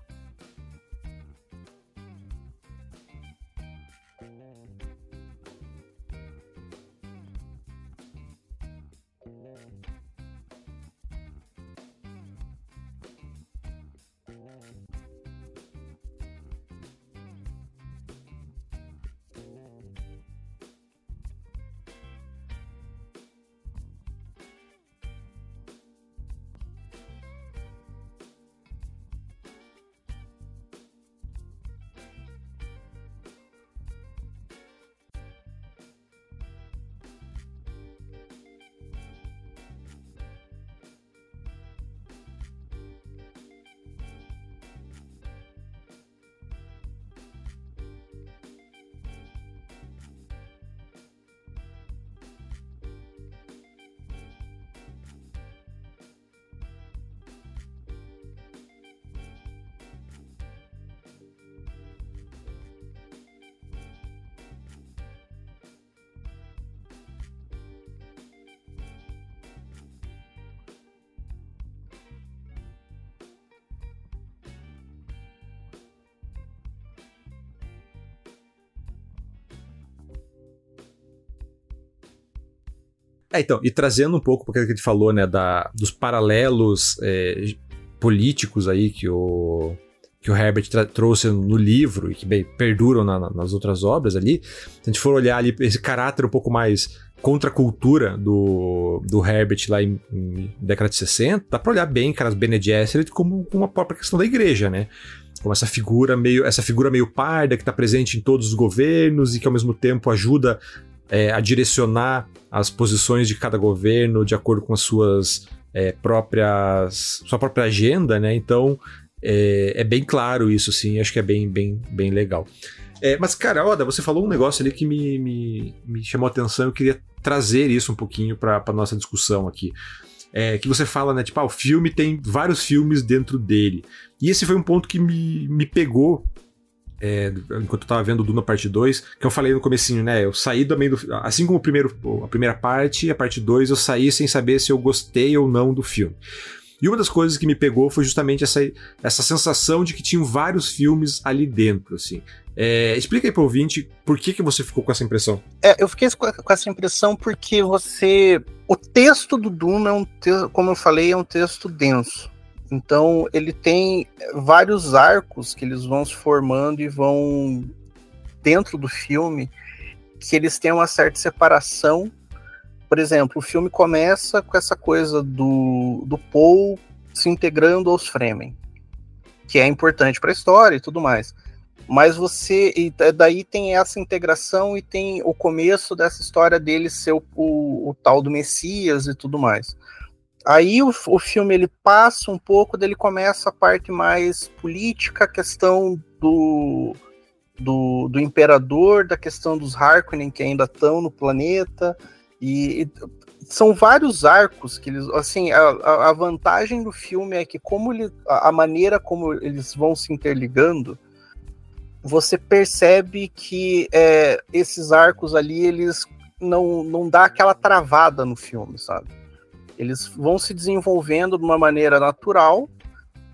É, então, e trazendo um pouco porque que ele falou, né, da, dos paralelos é, políticos aí que o, que o Herbert trouxe no livro e que bem, perduram na, nas outras obras ali, se a gente for olhar ali esse caráter um pouco mais contra a cultura do, do Herbert lá em, em década de 60, dá pra olhar bem, cara, as Bene Gesserit como uma própria questão da igreja, né? Como essa figura meio, essa figura meio parda que está presente em todos os governos e que ao mesmo tempo ajuda é, a direcionar as posições de cada governo de acordo com as suas é, próprias sua própria agenda, né? Então é, é, bem claro isso, sim. Acho que é bem, bem, bem legal. É, mas, cara, Oda, você falou um negócio ali que me, me, me chamou a atenção. Eu queria trazer isso um pouquinho para nossa discussão aqui. É, que você fala, né? Tipo, ah, o filme tem vários filmes dentro dele. E esse foi um ponto que me, me pegou é, enquanto eu tava vendo Duna parte 2, que eu falei no comecinho, né? Eu saí também do. Assim como o primeiro, a primeira parte, a parte 2, eu saí sem saber se eu gostei ou não do filme. E uma das coisas que me pegou foi justamente essa, essa sensação de que tinham vários filmes ali dentro, assim. É, explica aí pro ouvinte por que, que você ficou com essa impressão. É, eu fiquei com essa impressão porque você. O texto do Duna é um texto, como eu falei, é um texto denso. Então ele tem vários arcos que eles vão se formando e vão dentro do filme que eles têm uma certa separação por exemplo, o filme começa com essa coisa do, do Paul se integrando aos Fremen, que é importante para a história e tudo mais. Mas você. E daí tem essa integração e tem o começo dessa história dele ser o, o, o tal do Messias e tudo mais. Aí o, o filme ele passa um pouco, dele começa a parte mais política, a questão do, do, do imperador, da questão dos Harkonnen que ainda estão no planeta, e, e são vários arcos que eles. Assim, a, a vantagem do filme é que, como ele, a maneira como eles vão se interligando, você percebe que é, esses arcos ali, eles não, não dá aquela travada no filme, sabe? Eles vão se desenvolvendo de uma maneira natural,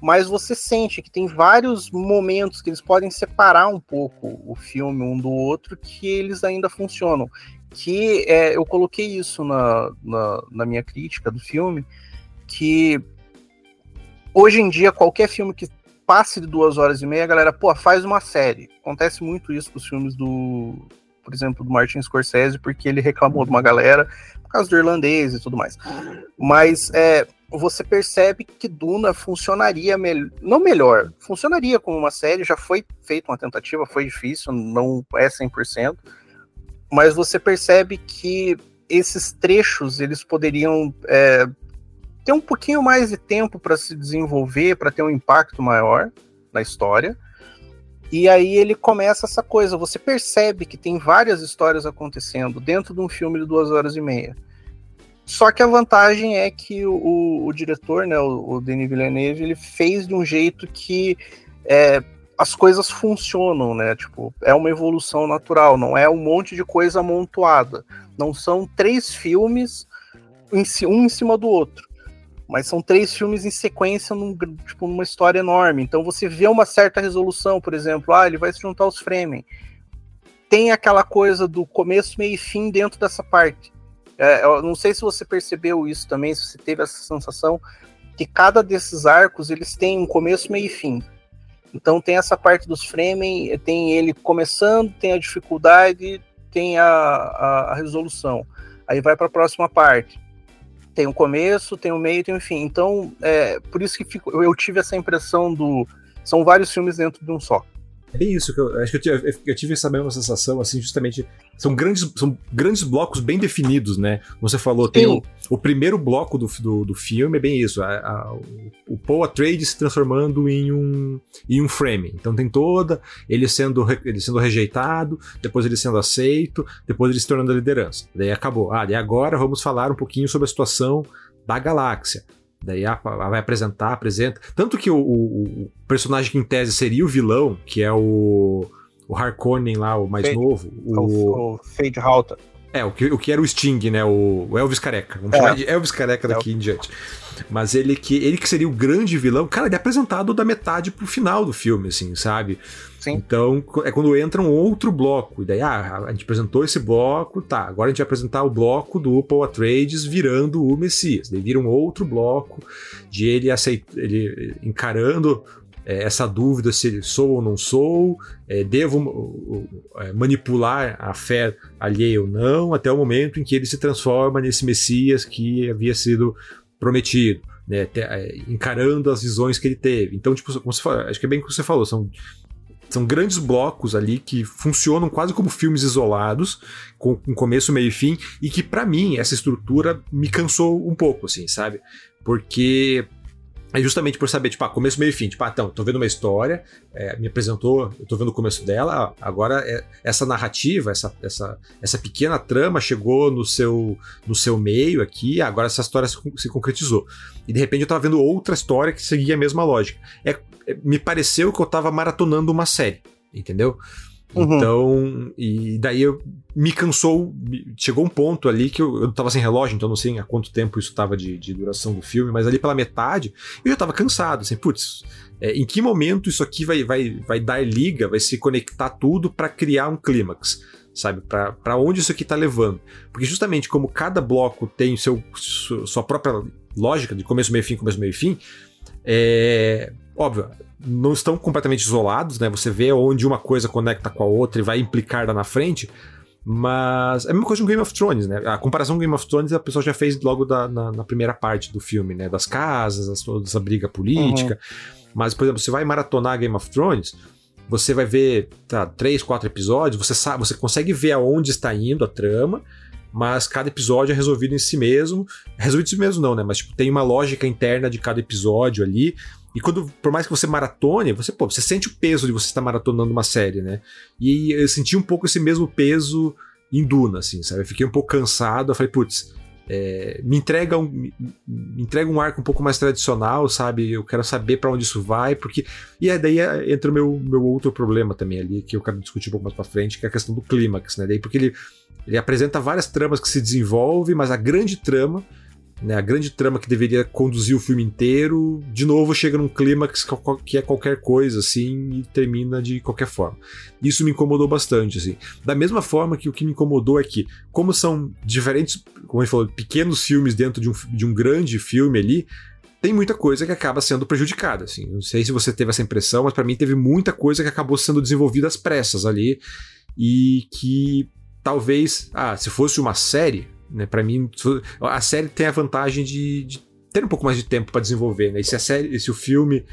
mas você sente que tem vários momentos que eles podem separar um pouco o filme um do outro que eles ainda funcionam que é, eu coloquei isso na, na, na, minha crítica do filme, que hoje em dia qualquer filme que passe de duas horas e meia, a galera, pô, faz uma série. Acontece muito isso com os filmes do, por exemplo, do Martin Scorsese, porque ele reclamou de uma galera causa do irlandês e tudo mais. Mas é, você percebe que Duna funcionaria melhor, não melhor, funcionaria como uma série, já foi feita uma tentativa, foi difícil, não é 100%, mas você percebe que esses trechos eles poderiam é, ter um pouquinho mais de tempo para se desenvolver, para ter um impacto maior na história. E aí ele começa essa coisa, você percebe que tem várias histórias acontecendo dentro de um filme de duas horas e meia. Só que a vantagem é que o, o, o diretor, né, o, o, Denis Villeneuve, ele fez de um jeito que é, as coisas funcionam, né? Tipo, é uma evolução natural, não é um monte de coisa amontoada. Não são três filmes um em cima do outro. Mas são três filmes em sequência num, tipo, numa história enorme. Então você vê uma certa resolução, por exemplo, ah, ele vai se juntar aos Fremen. Tem aquela coisa do começo, meio e fim dentro dessa parte. É, eu não sei se você percebeu isso também, se você teve essa sensação, que cada desses arcos eles têm um começo, meio e fim. Então tem essa parte dos Fremen, tem ele começando, tem a dificuldade, tem a, a, a resolução. Aí vai para a próxima parte. Tem o começo, tem o meio, tem o fim. Então, é, por isso que fico, eu tive essa impressão do. São vários filmes dentro de um só. É bem isso que eu acho que eu tive, eu tive essa mesma sensação, assim, justamente. São grandes, são grandes blocos bem definidos, né? Você falou, tem o, o, primeiro bloco do, do, do, filme, é bem isso. A, a, o Paul Atreides se transformando em um, em um frame. Então tem toda. Ele sendo, ele sendo rejeitado, depois ele sendo aceito, depois ele se tornando a liderança. Daí acabou. Ah, e agora vamos falar um pouquinho sobre a situação da galáxia. Daí vai apresentar, apresenta. Tanto que o, o, personagem que em tese seria o vilão, que é o, o Harkonnen lá, o mais Fade, novo. O, o Fade Halter. É, o que, o que era o Sting, né? O, o Elvis Careca. Vamos é. chamar de Elvis Careca daqui é. em diante. Mas ele que, ele que seria o grande vilão, cara, ele é apresentado da metade pro final do filme, assim, sabe? Sim. Então, é quando entra um outro bloco. E daí, ah, a gente apresentou esse bloco, tá. Agora a gente vai apresentar o bloco do Paul Atreides virando o Messias. Daí vira um outro bloco de ele, aceit ele encarando é, essa dúvida se sou ou não sou, é, devo é, manipular a fé alheia ou não, até o momento em que ele se transforma nesse Messias que havia sido prometido, né, é, encarando as visões que ele teve. Então, tipo, como você fala, acho que é bem o que você falou, são são grandes blocos ali que funcionam quase como filmes isolados, com um começo, meio e fim, e que para mim essa estrutura me cansou um pouco, assim, sabe? Porque é justamente por saber, tipo, ah, começo, meio e fim. Tipo, ah, então, tô vendo uma história, é, me apresentou, eu tô vendo o começo dela, agora é, essa narrativa, essa, essa, essa pequena trama chegou no seu, no seu meio aqui, agora essa história se, se concretizou. E de repente eu tava vendo outra história que seguia a mesma lógica. É me pareceu que eu tava maratonando uma série, entendeu? Uhum. Então, e daí eu, me cansou, chegou um ponto ali que eu, eu tava sem relógio, então não sei há quanto tempo isso tava de, de duração do filme, mas ali pela metade eu já tava cansado, assim, putz, é, em que momento isso aqui vai, vai, vai dar liga, vai se conectar tudo para criar um clímax? Sabe, para onde isso aqui tá levando? Porque justamente como cada bloco tem seu, sua própria lógica de começo, meio fim, começo, meio fim, é, óbvio, não estão completamente isolados, né? Você vê onde uma coisa conecta com a outra e vai implicar lá na frente. Mas é a mesma coisa com Game of Thrones, né? A comparação com Game of Thrones a pessoa já fez logo da, na, na, primeira parte do filme, né? Das casas, as, toda essa briga política. Uhum. Mas, por exemplo, você vai maratonar Game of Thrones, você vai ver tá, três, quatro episódios, você sabe, você consegue ver aonde está indo a trama, mas cada episódio é resolvido em si mesmo. Resolvido em si mesmo, não, né? Mas tipo, tem uma lógica interna de cada episódio ali. E quando, por mais que você maratone, você, pô, você sente o peso de você estar maratonando uma série, né? E eu senti um pouco esse mesmo peso em Duna, assim, sabe? Eu fiquei um pouco cansado, eu falei, putz, é, me entrega um me, entrega um arco um pouco mais tradicional, sabe? Eu quero saber para onde isso vai, porque e aí daí entra o meu, meu outro problema também ali que eu quero discutir um pouco mais para frente, que é a questão do clímax, né? Daí porque ele ele apresenta várias tramas que se desenvolvem, mas a grande trama né, a grande trama que deveria conduzir o filme inteiro, de novo chega num clímax que é qualquer coisa, assim, e termina de qualquer forma. Isso me incomodou bastante, assim. Da mesma forma que o que me incomodou é que, como são diferentes, como ele falou, pequenos filmes dentro de um, de um grande filme ali, tem muita coisa que acaba sendo prejudicada, assim. Não sei se você teve essa impressão, mas para mim teve muita coisa que acabou sendo desenvolvida às pressas ali e que talvez, ah, se fosse uma série, né? Para mim, a série tem a vantagem de, de ter um pouco mais de tempo para desenvolver, né? E se a série, se o filme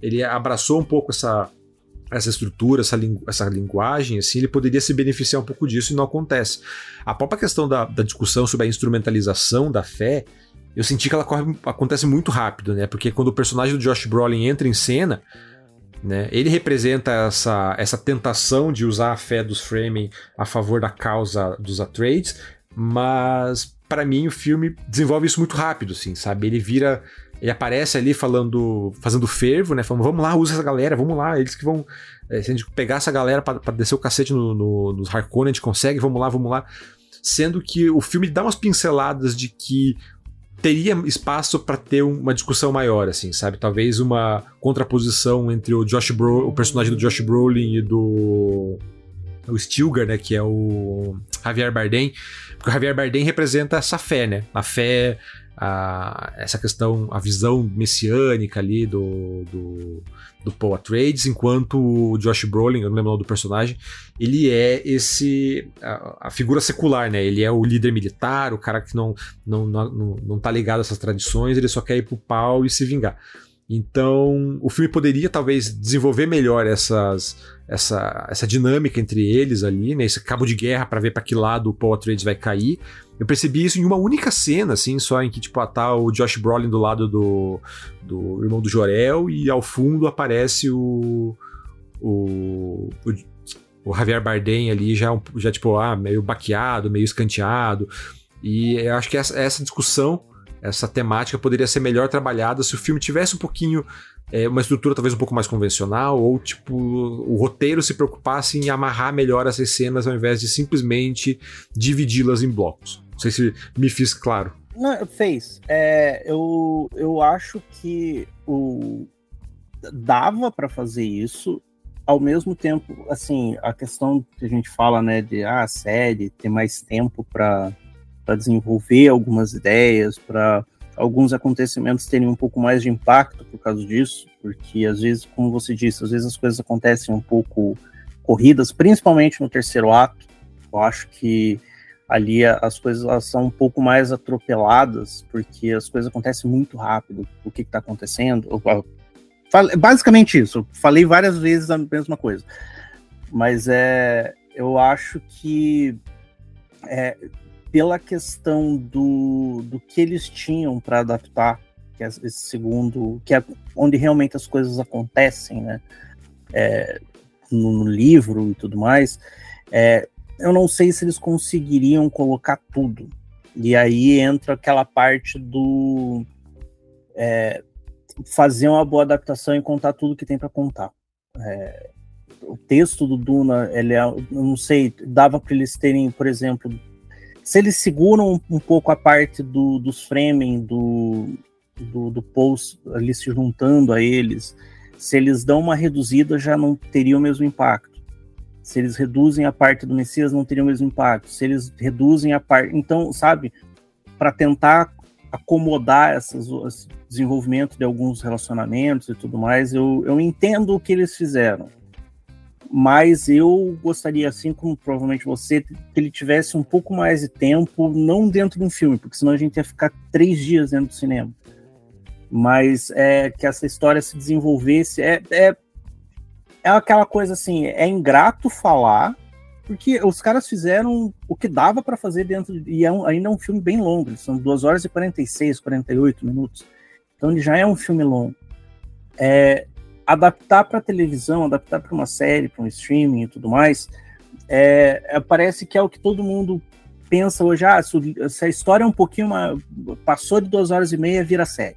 ele abraçou um pouco essa essa estrutura, essa, lingu essa linguagem, assim, ele poderia se beneficiar um pouco disso e não acontece. A própria questão da, da discussão sobre a instrumentalização da fé, eu senti que ela corre, acontece muito rápido, né? Porque quando o personagem do Josh Brolin entra em cena, né, ele representa essa, essa tentação de usar a fé dos Fremen a favor da causa dos Atreides, mas para mim o filme desenvolve isso muito rápido, assim, sabe? Ele vira. Ele aparece ali falando, fazendo fervo, né? Falando, vamos lá, usa essa galera, vamos lá, eles que vão. É, se a gente pegar essa galera para descer o cacete no, no, nos Harkonnen, a gente consegue, vamos lá, vamos lá. Sendo que o filme dá umas pinceladas de que teria espaço para ter uma discussão maior, assim, sabe? Talvez uma contraposição entre o Josh Bro, o personagem do Josh Brolin e do o Stilgar, né, que é o Javier Bardem, porque o Javier Bardem representa essa fé, né? A fé, a, essa questão, a visão messiânica ali do, do, do Paul Atreides, enquanto o Josh Brolin, eu não lembro o nome do personagem, ele é esse a, a, figura secular, né? Ele é o líder militar, o cara que não não, não, não, não tá ligado a essas tradições, ele só quer ir pro pau e se vingar. Então, o filme poderia talvez desenvolver melhor essas, essa, essa dinâmica entre eles ali, né? Esse cabo de guerra para ver para que lado o Paul Atreides vai cair. Eu percebi isso em uma única cena, assim, só em que, tipo, ah, tá o Josh Brolin do lado do, do irmão do Jorel e ao fundo aparece o, o, o, o Javier Bardem ali já, já, tipo, ah, meio baqueado, meio escanteado. E eu acho que essa, essa discussão essa temática poderia ser melhor trabalhada se o filme tivesse um pouquinho é, uma estrutura talvez um pouco mais convencional, ou tipo, o roteiro se preocupasse em amarrar melhor essas cenas ao invés de simplesmente dividi-las em blocos. Não sei se me fiz claro. Não, fez. É, eu, eu acho que o dava para fazer isso. Ao mesmo tempo, assim, a questão que a gente fala, né, de ah, série ter mais tempo para desenvolver algumas ideias, para alguns acontecimentos terem um pouco mais de impacto por causa disso, porque às vezes, como você disse, às vezes as coisas acontecem um pouco corridas, principalmente no terceiro ato. Eu acho que ali as coisas são um pouco mais atropeladas, porque as coisas acontecem muito rápido. O que está acontecendo? Basicamente isso. Falei várias vezes a mesma coisa. Mas é, eu acho que é, pela questão do, do que eles tinham para adaptar, que é esse segundo, que é onde realmente as coisas acontecem, né? É, no, no, livro e tudo mais, é, eu não sei se eles conseguiriam colocar tudo. E aí entra aquela parte do é, fazer uma boa adaptação e contar tudo que tem para contar. É, o texto do Duna, ele é, eu não sei, dava para eles terem, por exemplo, se eles seguram um, pouco a parte do, dos framing, do, do, do ali se juntando a eles, se eles dão uma reduzida, já não teria o mesmo impacto. Se eles reduzem a parte do Messias, não teria o mesmo impacto. Se eles reduzem a parte. Então, sabe, para tentar acomodar esses esse desenvolvimento de alguns relacionamentos e tudo mais, eu, eu entendo o que eles fizeram mas eu gostaria, assim como provavelmente você, que ele tivesse um pouco mais de tempo, não dentro de um filme, porque senão a gente ia ficar três dias dentro do cinema. Mas é, que essa história se desenvolvesse. É, é, é aquela coisa assim: é ingrato falar, porque os caras fizeram o que dava para fazer dentro. De, e é um, ainda é um filme bem longo, são 2 horas e 46, 48 minutos. Então ele já é um filme longo. É, adaptar para televisão, adaptar para uma série, para um streaming e tudo mais, é, é, parece que é o que todo mundo pensa hoje. Ah, se a história é um pouquinho uma, passou de duas horas e meia, vira série.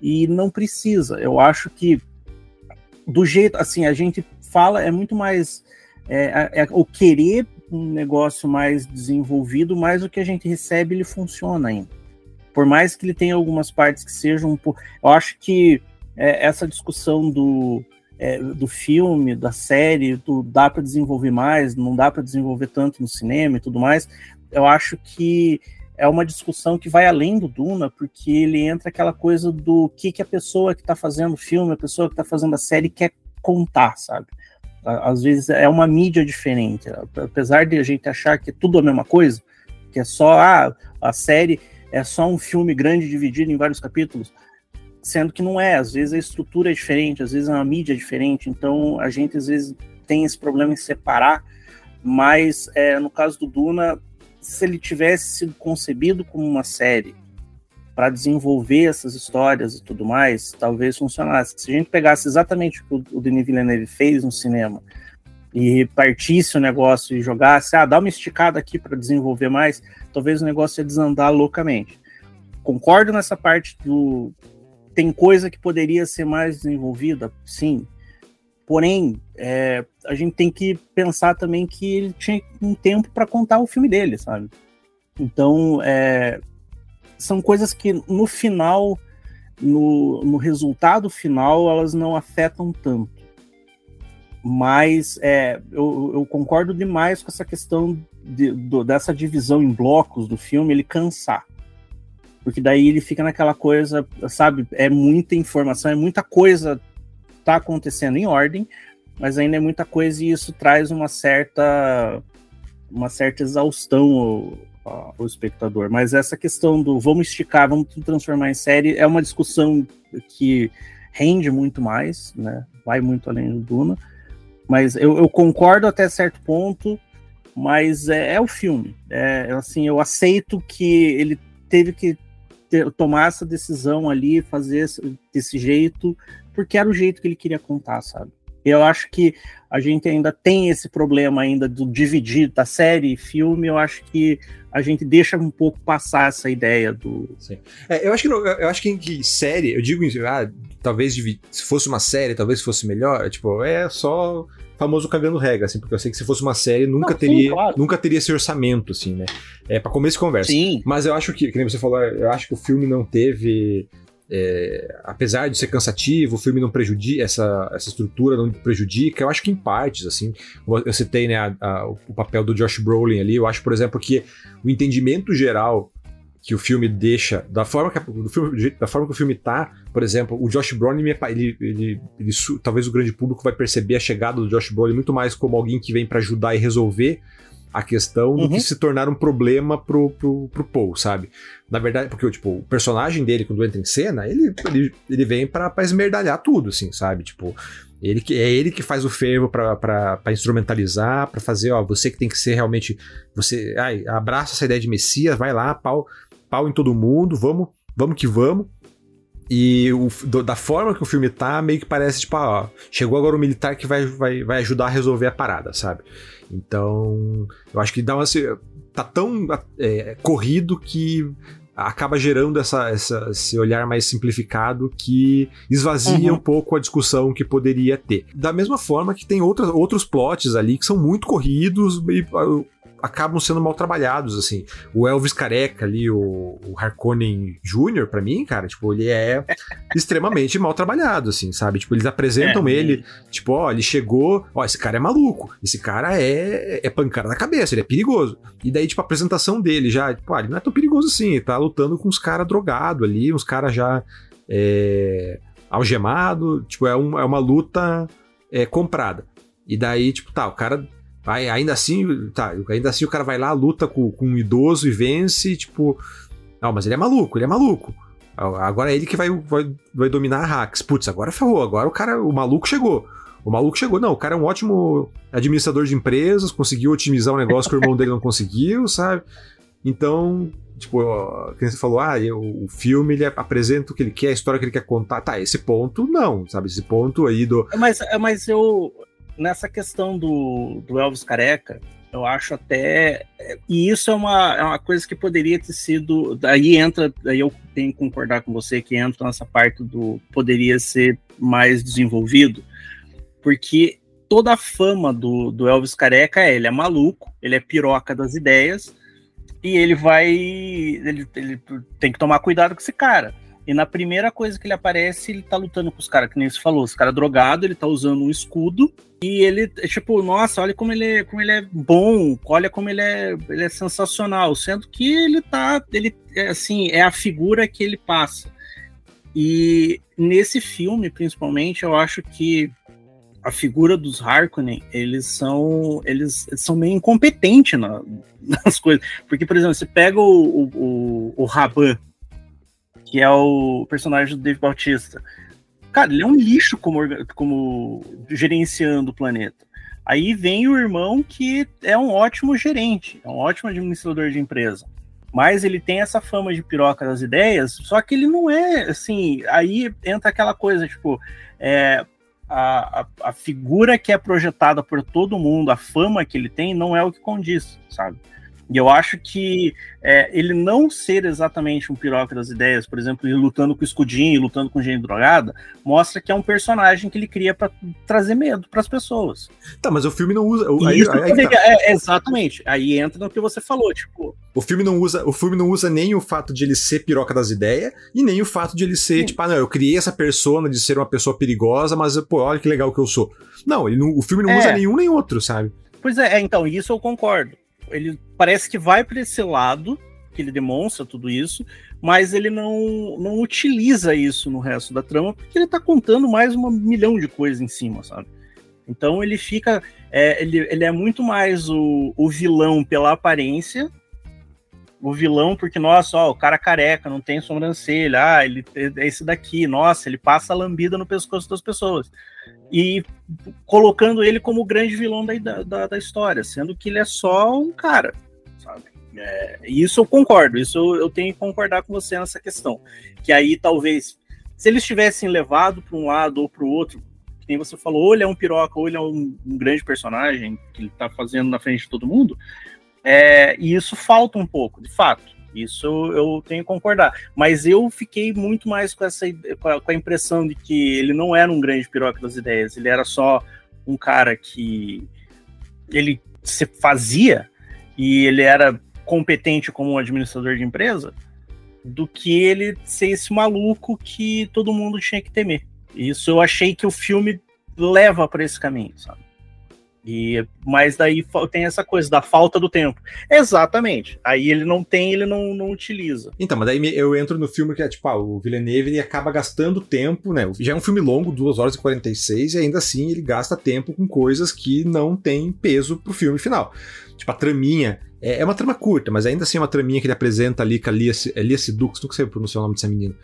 E não precisa. Eu acho que do jeito assim a gente fala é muito mais é, é, é o querer um negócio mais desenvolvido, mais o que a gente recebe ele funciona ainda. Por mais que ele tenha algumas partes que sejam um pouco, eu acho que é, essa discussão do, é, do filme, da série, do dá para desenvolver mais, não dá para desenvolver tanto no cinema e tudo mais, eu acho que é uma discussão que vai além do Duna, porque ele entra aquela coisa do que, que a pessoa que está fazendo o filme, a pessoa que está fazendo a série quer contar, sabe? Às vezes é uma mídia diferente, apesar de a gente achar que é tudo a mesma coisa, que é só ah, a série é só um filme grande dividido em vários capítulos sendo que não é, às vezes a estrutura é diferente, às vezes a mídia é diferente, então a gente às vezes tem esse problema em separar, mas é, no caso do Duna, se ele tivesse sido concebido como uma série para desenvolver essas histórias e tudo mais, talvez funcionasse. Se a gente pegasse exatamente o que o Denis Villeneuve fez no cinema e partisse o negócio e jogasse, ah, dá uma esticada aqui para desenvolver mais, talvez o negócio ia desandar loucamente. Concordo nessa parte do tem coisa que poderia ser mais desenvolvida, sim. Porém, é, a gente tem que pensar também que ele tinha um tempo para contar o filme dele, sabe? Então, é, são coisas que no final, no, no, resultado final, elas não afetam tanto. Mas é, eu, eu, concordo demais com essa questão de, do, dessa divisão em blocos do filme, ele cansar porque daí ele fica naquela coisa, sabe? É muita informação, é muita coisa tá acontecendo em ordem, mas ainda é muita coisa e isso traz uma certa uma certa exaustão ao, ao espectador. Mas essa questão do vamos esticar, vamos transformar em série é uma discussão que rende muito mais, né? Vai muito além do Duna. Mas eu, eu concordo até certo ponto, mas é, é o filme. É, assim, eu aceito que ele teve que ter, tomar essa decisão ali, fazer desse jeito, porque era o jeito que ele queria contar, sabe? Eu acho que a gente ainda tem esse problema ainda do dividir da série e filme. Eu acho que a gente deixa um pouco passar essa ideia do. Sim. É, eu acho que eu acho que, que série, eu digo ah, talvez se fosse uma série, talvez fosse melhor. Tipo, é só famoso cagando regra, assim, porque eu sei que se fosse uma série nunca Não, teria, sim, claro. nunca teria esse orçamento, assim, né? É para começo de conversa. Sim. Mas eu acho que, que nem você falou, eu acho que o filme não teve é, apesar de ser cansativo, o filme não prejudica, essa, essa estrutura não prejudica, eu acho que em partes, assim, eu citei né, a, a, o papel do Josh Brolin ali, eu acho, por exemplo, que o entendimento geral que o filme deixa, da forma que, do filme, da forma que o filme tá, por exemplo, o Josh Brolin, ele, ele, ele, talvez o grande público vai perceber a chegada do Josh Brolin muito mais como alguém que vem para ajudar e resolver a questão do que uhum. se tornar um problema pro, pro, pro Paul, sabe? Na verdade, porque tipo, o personagem dele, quando entra em cena, ele, ele, ele vem pra, pra esmerdalhar tudo, assim, sabe? Tipo, ele que, é ele que faz o fervo para instrumentalizar, para fazer, ó, você que tem que ser realmente. Você ai, abraça essa ideia de Messias, vai lá, pau, pau em todo mundo, vamos, vamos que vamos. E o, do, da forma que o filme tá, meio que parece, tipo, ó, chegou agora o militar que vai, vai, vai ajudar a resolver a parada, sabe? Então, eu acho que dá uma. Tá tão é, corrido que acaba gerando essa, essa, esse olhar mais simplificado que esvazia uhum. um pouco a discussão que poderia ter. Da mesma forma que tem outras, outros plots ali que são muito corridos e acabam sendo mal trabalhados, assim. O Elvis Careca ali, o, o Harkonnen Jr., para mim, cara, tipo, ele é extremamente mal trabalhado, assim, sabe? Tipo, eles apresentam é, ele, tipo, ó, ele chegou, ó, esse cara é maluco, esse cara é, é pancada na cabeça, ele é perigoso. E daí, tipo, a apresentação dele já, tipo, ah, ele não é tão perigoso assim, ele tá lutando com uns caras drogados ali, uns caras já é, algemado, tipo, é, um, é uma luta é, comprada. E daí, tipo, tá, o cara Aí, ainda assim, tá, ainda assim o cara vai lá, luta com, com um idoso e vence, tipo. Não, mas ele é maluco, ele é maluco. Agora é ele que vai, vai, vai dominar a Hacks. Putz, agora ferrou, agora o cara, o maluco chegou. O maluco chegou. Não, o cara é um ótimo administrador de empresas, conseguiu otimizar um negócio que o irmão dele não conseguiu, sabe? Então, tipo, quem você falou, ah, o filme ele apresenta o que ele quer, a história que ele quer contar. Tá, esse ponto não, sabe? Esse ponto aí do. Mas, mas eu, nessa questão do, do Elvis Careca, eu acho até. E isso é uma, é uma coisa que poderia ter sido. Daí entra, daí eu tenho que concordar com você que entra nessa parte do poderia ser mais desenvolvido, porque toda a fama do, do Elvis Careca é ele é maluco, ele é piroca das ideias, e ele vai. Ele, ele tem que tomar cuidado com esse cara. E na primeira coisa que ele aparece, ele tá lutando com os caras, que nem você falou, os caras drogado, ele tá usando um escudo. E ele, é tipo, nossa, olha como ele, é, como ele é bom, olha como ele é, ele é sensacional. Sendo que ele tá, ele, é, assim, é a figura que ele passa. E nesse filme, principalmente, eu acho que a figura dos Harkonnen, eles são eles, são meio incompetentes na, nas coisas. Porque, por exemplo, você pega o, o, o Raban, que é o personagem do Dave Bautista. Cara, ele é um lixo como, como gerenciando o planeta. Aí vem o irmão que é um ótimo gerente, é um ótimo administrador de empresa. Mas ele tem essa fama de piroca das ideias, só que ele não é assim. Aí entra aquela coisa, tipo, é, a, a, a figura que é projetada por todo mundo, a fama que ele tem, não é o que condiz, sabe? E eu acho que é, ele não ser exatamente um piroca das ideias, por exemplo, ele lutando com escudinho, lutando com gente drogada, mostra que é um personagem que ele cria para trazer medo para as pessoas. Tá, mas o filme não usa. Aí, aí, aí tá. é, exatamente. Aí entra no que você falou, tipo. O filme não usa, o filme não usa nem o fato de ele ser piroca das ideias e nem o fato de ele ser Sim. tipo, ah, não, eu criei essa persona de ser uma pessoa perigosa, mas pô, olha que legal que eu sou. Não, não, o filme não é. usa nenhum nem outro, sabe? Pois é, é, então, isso eu concordo ele parece que vai para esse lado, que ele demonstra tudo isso, mas ele não, não utiliza isso no resto da trama, porque ele tá contando mais um milhão de coisas em cima, sabe? Então ele fica. É, ele, ele é muito mais o, o vilão pela aparência. O vilão, porque, nossa, ó, o cara careca, não tem sobrancelha, ah, ele é esse daqui, nossa, ele passa a lambida no pescoço das pessoas e colocando ele como o grande vilão da, da, da história, sendo que ele é só um cara, sabe? É, isso eu concordo, isso eu, eu, tenho que concordar com você nessa questão. Que aí talvez, se eles tivessem levado para um lado ou para o outro, nem você falou, ou ele é um piroca, ou ele é um, um grande personagem que ele tá fazendo na frente de todo mundo. É, e isso falta um pouco, de fato. Isso eu tenho que concordar. Mas eu fiquei muito mais com essa com a, impressão de que ele não era um grande piroca das ideias, ele era só um cara que ele se fazia e ele era competente como um administrador de empresa, do que ele ser esse maluco que todo mundo tinha que temer. Isso eu achei que o filme leva para esse caminho, sabe? E, mas daí tem essa coisa da falta do tempo. Exatamente. Aí ele não tem, ele não, não utiliza. Então, mas daí eu entro no filme que é tipo, ah, o Villeneuve ele acaba gastando tempo, né? Já é um filme longo, 2 horas e 46, e ainda assim ele gasta tempo com coisas que não tem peso pro filme final. Tipo, a traminha. É, é uma trama curta, mas ainda assim é uma traminha que ele apresenta ali com a Lia, é Lia Sidux, nunca sei pronunciar o nome dessa menina.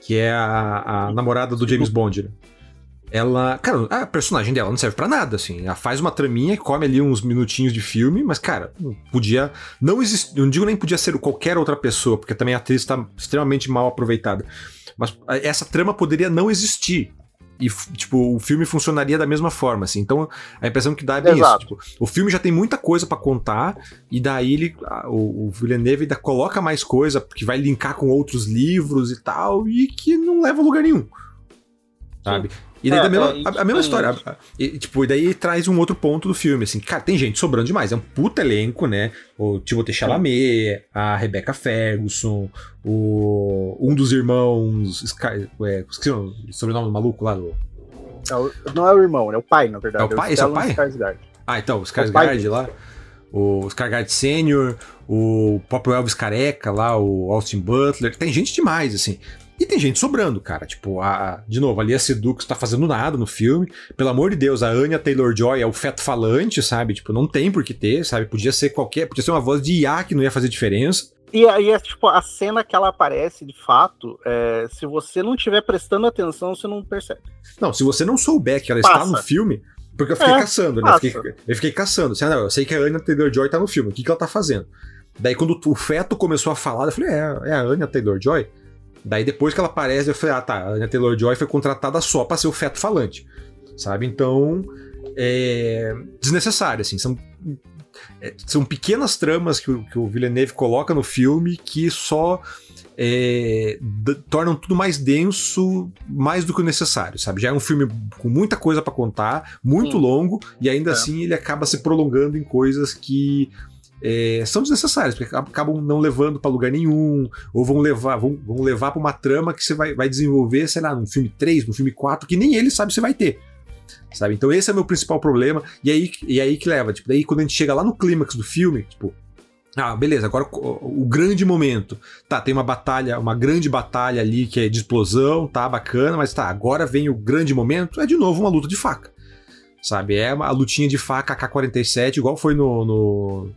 Que é a, a namorada do James Bond, né? Ela. Cara, a personagem dela não serve para nada, assim. Ela faz uma traminha, come ali uns minutinhos de filme, mas, cara, podia. Não existe. Não digo nem podia ser qualquer outra pessoa, porque também a atriz tá extremamente mal aproveitada. Mas essa trama poderia não existir. E, tipo, o filme funcionaria da mesma forma, assim. Então, a impressão que dá é bem Exato. isso. Tipo, o filme já tem muita coisa para contar, e daí ele, o, o Villeneuve ainda coloca mais coisa, que vai linkar com outros livros e tal, e que não leva a lugar nenhum. Sabe? Sim. E daí é, mesma, é, a, a, mesma história. E, tipo, e daí traz um outro ponto do filme, assim. Cara, tem gente sobrando demais. É um puta elenco, né? O Timothée Chalamet, a Rebecca Ferguson, o, um dos irmãos... Sky, é, esqueci o sobrenome do maluco lá do... É não é o irmão, é o pai, na verdade. É o pai? Esse é o pai? Skarsgård. Ah, então, o Skarsgård lá. O Skarsgård Sênior, o próprio Elvis Careca lá, o Austin Butler. Tem gente demais, assim. E tem gente sobrando, cara. Tipo, a, de novo, ali a Sedux tá fazendo nada no filme. Pelo amor de Deus, a Anya Taylor-Joy é o feto falante, sabe? Tipo, não tem por que ter, sabe? Podia ser qualquer, podia ser uma voz de IA que não ia fazer diferença. E aí, é, tipo, a cena que ela aparece, de fato, é, se você não estiver prestando atenção, você não percebe. Não, se você não souber que ela Passa. está no filme, porque eu fiquei é, caçando, né? Eu fiquei, eu fiquei, caçando. Assim, ah, não, eu sei que a Anya Taylor-Joy tá no filme, o que, que ela tá fazendo? Daí, quando o feto começou a falar, eu falei, é, é a Anya Taylor-Joy? Daí depois que ela aparece, eu falei, ah tá, a Anya Taylor-Joy foi contratada só pra ser o feto falante, sabe? Então, é desnecessário, assim, são, é, são pequenas tramas que o, que o Villeneuve coloca no filme que só é, tornam tudo mais denso, mais do que o necessário, sabe? Já é um filme com muita coisa para contar, muito Sim. longo, e ainda é. assim ele acaba se prolongando em coisas que é, são desnecessárias, porque acabam não levando para lugar nenhum, ou vão levar vão, vão levar para uma trama que você vai, vai desenvolver, sei lá, no filme 3, no filme 4, que nem ele sabe se vai ter. Sabe? Então esse é o meu principal problema, e aí, e aí que leva, tipo, daí quando a gente chega lá no clímax do filme, tipo, ah, beleza, agora o, o, grande momento. Tá, tem uma batalha, uma grande batalha ali que é de explosão, tá, bacana, mas tá, agora vem o grande momento, é de novo uma luta de faca. Sabe? É uma lutinha de faca AK-47, igual foi no, no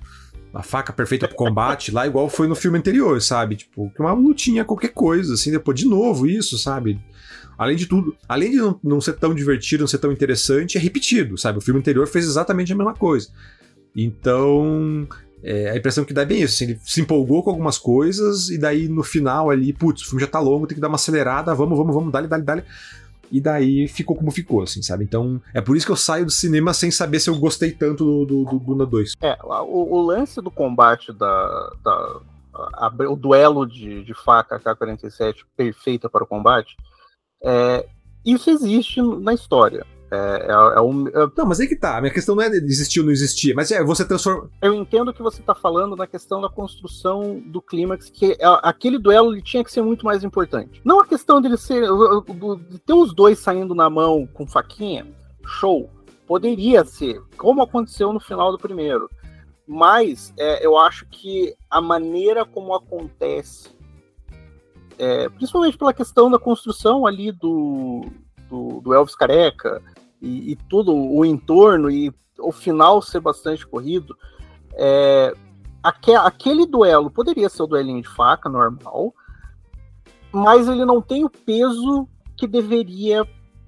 a faca perfeita pro combate lá, igual foi no filme anterior, sabe? Tipo, uma lutinha, qualquer coisa, assim, depois de novo isso, sabe? Além de tudo, além de não, não, ser tão divertido, não ser tão interessante, é repetido, sabe? O filme anterior fez exatamente a mesma coisa. Então, é, a impressão que dá é bem isso, assim, ele se empolgou com algumas coisas e daí no final ali, putz, o filme já tá longo, tem que dar uma acelerada, vamos, vamos, vamos, dale, dale, dale e daí ficou como ficou, assim, sabe? Então é por isso que eu saio do cinema sem saber se eu gostei tanto do, do, Duna 2. É, o, o lance do combate da. da a, o duelo de, de faca K-47 perfeita para o combate, é, isso existe na história. É, é, é um, é... Não, mas aí que tá. A minha questão não é existir ou não existir, mas é você transforma. Eu entendo que você tá falando na questão da construção do clímax, que é, aquele duelo ele tinha que ser muito mais importante. Não a questão dele ser. de ter os dois saindo na mão com faquinha, show. Poderia ser, como aconteceu no final do primeiro. Mas é, eu acho que a maneira como acontece, é, principalmente pela questão da construção ali do, do, do Elvis Careca, e, e tudo, o entorno e o final ser bastante corrido, é, aquele, aquele duelo poderia ser o duelinho de faca normal, mas ele não tem o peso que deveria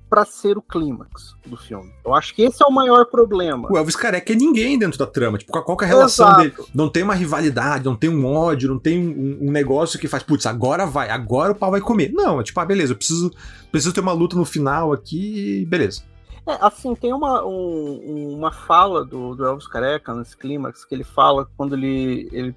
para ser o clímax do filme. Eu acho que esse é o maior problema. O Elvis Careca é ninguém dentro da trama. Tipo, qual é a relação Exato. dele? Não tem uma rivalidade, não tem um ódio, não tem um, um, negócio que faz, putz, agora vai, agora o pau vai comer. Não, é tipo, ah, beleza, eu preciso, preciso ter uma luta no final aqui, beleza. É, assim, tem uma, um, uma fala do, do Elvis Careca nesse clímax que ele fala quando ele, ele,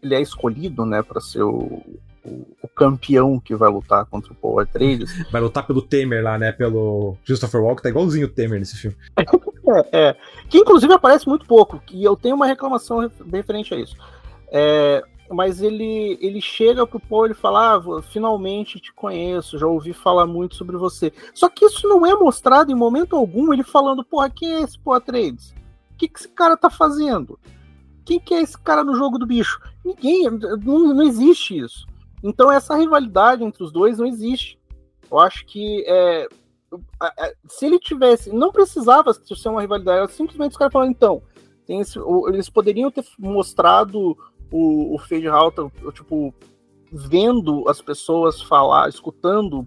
ele é escolhido, né, para ser o, o, o, campeão que vai lutar contra o Paul Atreides. Vai lutar pelo Temer lá, né, pelo Christopher Walken, tá igualzinho o Temer nesse filme. é, é, que inclusive aparece muito pouco, e eu tenho uma reclamação referente a isso. É, mas ele, ele chega pro Paul e fala: ah, finalmente te conheço, já ouvi falar muito sobre você. Só que isso não é mostrado em momento algum, ele falando, porra, quem é esse Paul Atreides? O que, que esse cara tá fazendo? Quem que é esse cara no jogo do bicho? Ninguém, não, não existe isso. Então essa rivalidade entre os dois não existe. Eu acho que é, se ele tivesse, não precisava ser uma rivalidade, simplesmente os caras falaram, então, esse, eles poderiam ter mostrado o, o Fade Halter, tipo, vendo as pessoas falar, escutando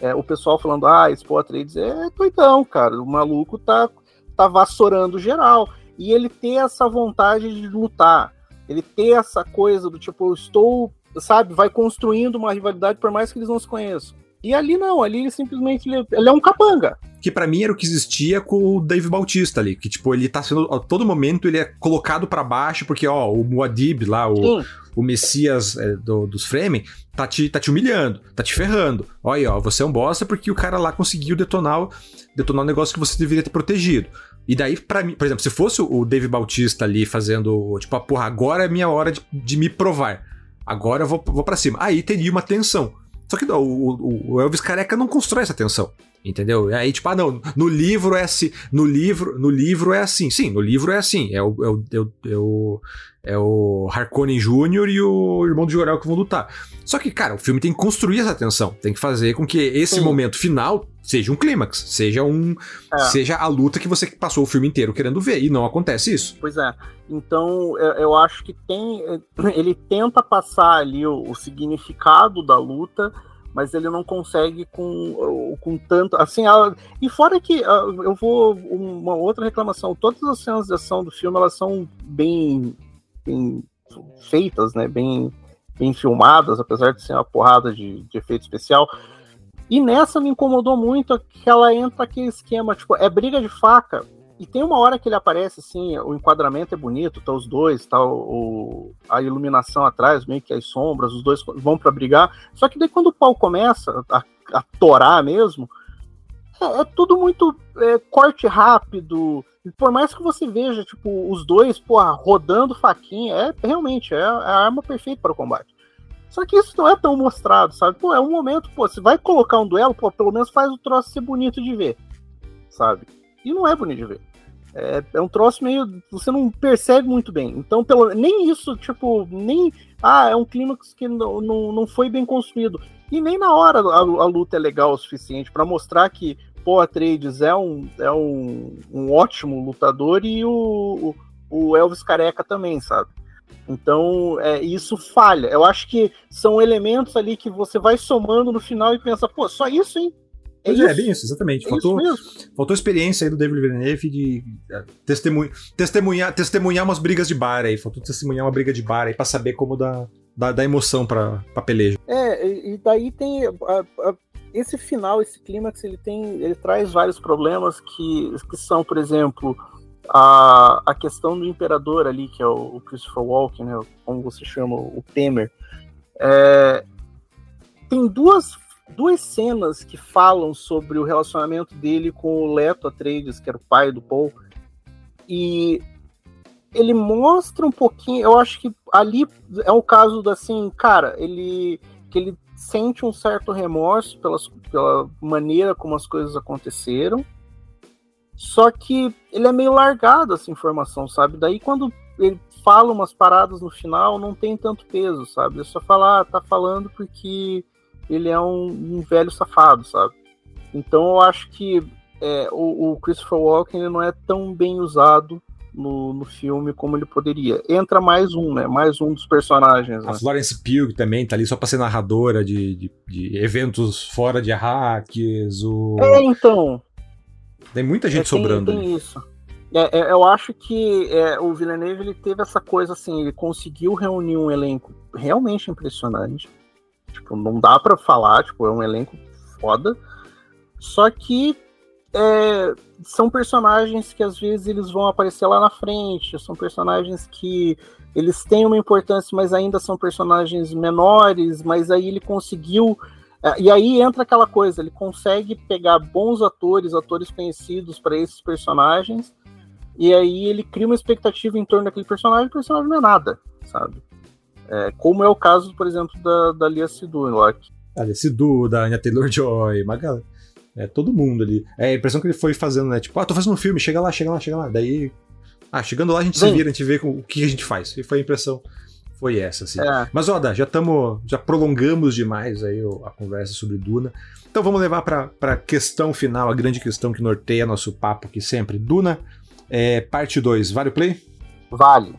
é, o pessoal falando, ah, esse Paul Atreides é doidão, cara, o maluco tá, tá vassourando geral. E ele ter essa vontade de lutar, ele ter essa coisa do tipo, eu estou, sabe, vai construindo uma rivalidade por mais que eles não se conheçam. E ali não, ali ele simplesmente ele, ele é um capanga. Que para mim era o que existia com o Dave Bautista ali, que tipo, ele tá sendo a todo momento ele é colocado para baixo porque ó, o Muad'Dib lá, o, o Messias é, do, dos Fremen, tá te, tá te humilhando, tá te ferrando. Olha, ó, você é um bosta porque o cara lá conseguiu detonar, detonar um negócio que você deveria ter protegido. E daí, para mim, por exemplo, se fosse o Dave Bautista ali fazendo, tipo, a porra, agora é minha hora de, de me provar. Agora eu vou, vou para cima. Aí teria uma tensão. Só que o, o, o Elvis Careca não constrói essa tensão. Entendeu? Aí, tipo, ah, não, no livro é assim. No livro, no livro é assim. Sim, no livro é assim. É o, é o, é o, é o, é o Harkonnen Jr. e o irmão do Jorel que vão lutar. Só que, cara, o filme tem que construir essa tensão. Tem que fazer com que esse momento final seja um clímax. Seja um. É. Seja a luta que você passou o filme inteiro querendo ver. E não acontece isso. Pois é. Então, eu acho que tem. Ele tenta passar ali o, o significado da luta mas ele não consegue com, com tanto. Assim, e fora que eu vou. Uma outra reclamação: todas as cenas de ação do filme elas são bem, bem feitas, né? Bem, bem filmadas, apesar de ser uma porrada de, de efeito especial. E nessa me incomodou muito que ela entra aquele esquema, tipo, é briga de faca, e tem uma hora que ele aparece, assim, o enquadramento é bonito, tá os dois, tá o, a iluminação atrás, meio que as sombras, os dois vão para brigar. Só que daí quando o pau começa a, a torar mesmo, é, é tudo muito é, corte rápido. Por mais que você veja, tipo, os dois, porra, rodando faquinha, é realmente é, é a arma perfeita para o combate. Só que isso não é tão mostrado, sabe? Pô, é um momento, pô, você vai colocar um duelo, pô, pelo menos faz o troço ser bonito de ver, sabe? E não é bonito de ver. É, é um troço meio. Você não percebe muito bem. Então, pelo, nem isso, tipo, nem. Ah, é um clímax que não, não, não foi bem construído. E nem na hora a, a luta é legal o suficiente para mostrar que Paul Atreides é um, é um, um ótimo lutador e o, o Elvis Careca também, sabe? Então, é, isso falha. Eu acho que são elementos ali que você vai somando no final e pensa, pô, só isso, hein? É, isso. é, bem isso, exatamente. É faltou, isso faltou experiência aí do David Villeneuve de é, testemunha, testemunhar, testemunhar umas brigas de bar aí. Faltou testemunhar uma briga de bar aí pra saber como dar, dar, dar emoção pra, pra peleja. É, e daí tem. A, a, esse final, esse clímax, ele tem. Ele traz vários problemas que, que são, por exemplo, a, a questão do imperador ali, que é o, o Christopher Walken, né, como você chama, o Temer. É, tem duas duas cenas que falam sobre o relacionamento dele com o Leto Atreides, que era o pai do Paul. E ele mostra um pouquinho, eu acho que ali é o caso da assim, cara, ele que ele sente um certo remorso pelas, pela maneira como as coisas aconteceram. Só que ele é meio largado essa informação, sabe? Daí quando ele fala umas paradas no final, não tem tanto peso, sabe? Ele só fala, ah, tá falando porque ele é um, um velho safado, sabe? Então eu acho que é, o, o, Christopher Walken ele não é tão bem usado no, no filme como ele poderia. Entra mais um, né? Mais um dos personagens. A né? Florence Pugh também tá ali só pra ser narradora de, de, de eventos fora de Arrakis. O... É, então. Tem muita gente é, sobrando tem, tem isso. É, é, eu acho que é, o Villeneuve ele teve essa coisa assim, ele conseguiu reunir um elenco realmente impressionante. Tipo, não dá para falar, tipo, é um elenco foda. Só que é, são personagens que às vezes eles vão aparecer lá na frente, são personagens que eles têm uma importância, mas ainda são personagens menores, mas aí ele conseguiu. É, e aí entra aquela coisa, ele consegue pegar bons atores, atores conhecidos para esses personagens, e aí ele cria uma expectativa em torno daquele personagem, o personagem não é nada, sabe? É, como é o caso, por exemplo, da, da Lia Sidu, lá. A Lia Sidu, da Anya Taylor-Joy, uma galera. É, todo mundo ali. É a impressão que ele foi fazendo, né? Tipo, ah, tô fazendo um filme, chega lá, chega lá, chega lá. Daí, ah, chegando lá a gente se vira, a gente vê o que a gente faz. E foi a impressão, foi essa, assim. É. Mas, ó, já estamos, já prolongamos demais aí a conversa sobre Duna. Então vamos levar para a questão final, a grande questão que norteia nosso papo aqui sempre. Duna, é, parte 2, vale o play? Vale.